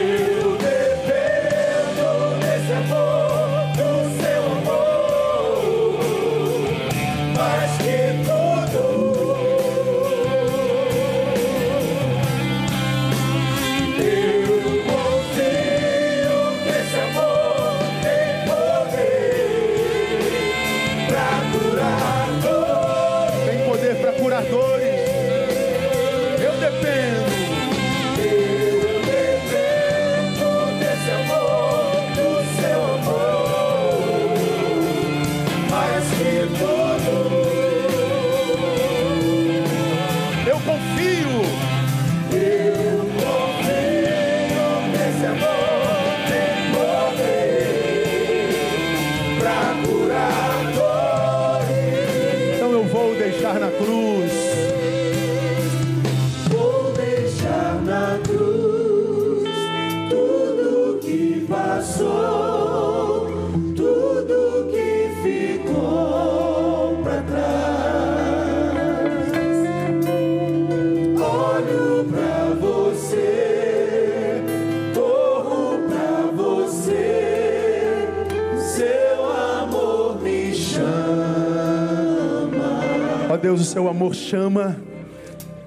Deus, o seu amor chama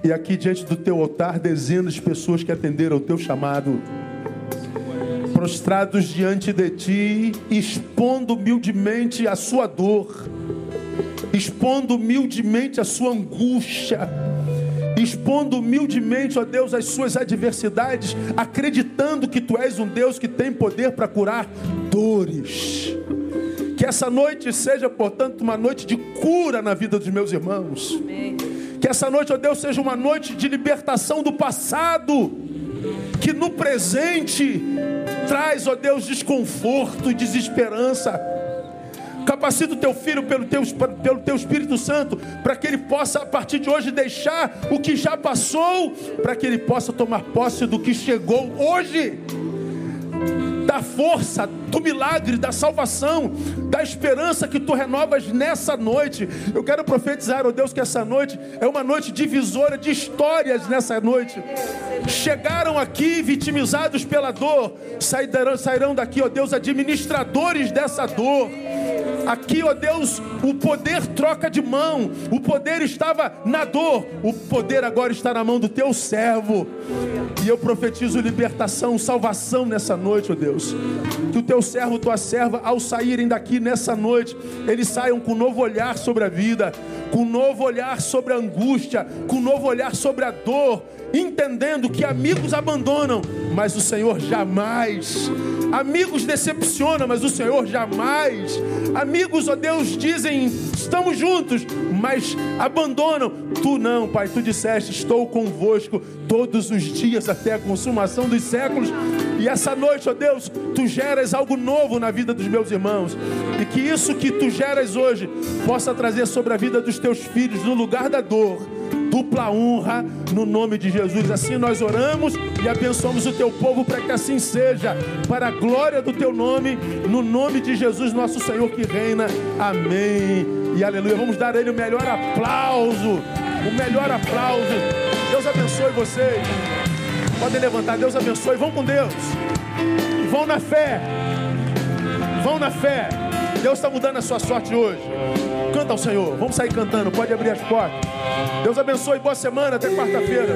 E aqui diante do teu altar, dezenas de pessoas que atenderam o teu chamado, prostrados diante de ti, expondo humildemente a sua dor, expondo humildemente a sua angústia, expondo humildemente, ó Deus, as suas adversidades, acreditando que tu és um Deus que tem poder para curar dores. Que essa noite seja, portanto, uma noite de cura na vida dos meus irmãos. Que essa noite, ó Deus, seja uma noite de libertação do passado. Que no presente traz, ó Deus, desconforto e desesperança. Capacita o teu filho pelo teu, pelo teu Espírito Santo, para que ele possa, a partir de hoje, deixar o que já passou, para que ele possa tomar posse do que chegou hoje da força, do milagre, da salvação, da esperança que tu renovas nessa noite. Eu quero profetizar, ó oh Deus, que essa noite é uma noite divisora de histórias nessa noite. Chegaram aqui vitimizados pela dor, sairão, daqui, ó oh Deus, administradores dessa dor. Aqui, ó Deus, o poder troca de mão. O poder estava na dor, o poder agora está na mão do teu servo. E eu profetizo libertação, salvação nessa noite, ó Deus. Que o teu servo, tua serva, ao saírem daqui nessa noite, eles saiam com um novo olhar sobre a vida, com um novo olhar sobre a angústia, com um novo olhar sobre a dor, entendendo que amigos abandonam, mas o Senhor jamais. Amigos decepcionam, mas o Senhor jamais. Amigos, ó Deus, dizem estamos juntos, mas abandonam. Tu não, Pai, tu disseste: estou convosco todos os dias até a consumação dos séculos. E essa noite, ó Deus, tu geras algo novo na vida dos meus irmãos. E que isso que tu geras hoje possa trazer sobre a vida dos teus filhos, no lugar da dor, dupla honra no nome de Jesus. Assim nós oramos e abençoamos o teu povo para que assim seja, para a glória do teu nome, no nome de Jesus, nosso Senhor que reina. Amém. E aleluia. Vamos dar a ele o melhor aplauso. O melhor aplauso. Deus abençoe vocês. Podem levantar. Deus abençoe. Vão com Deus. Vão na fé. Vão na fé. Deus está mudando a sua sorte hoje. Canta ao Senhor. Vamos sair cantando. Pode abrir as portas. Deus abençoe. Boa semana. Até quarta-feira.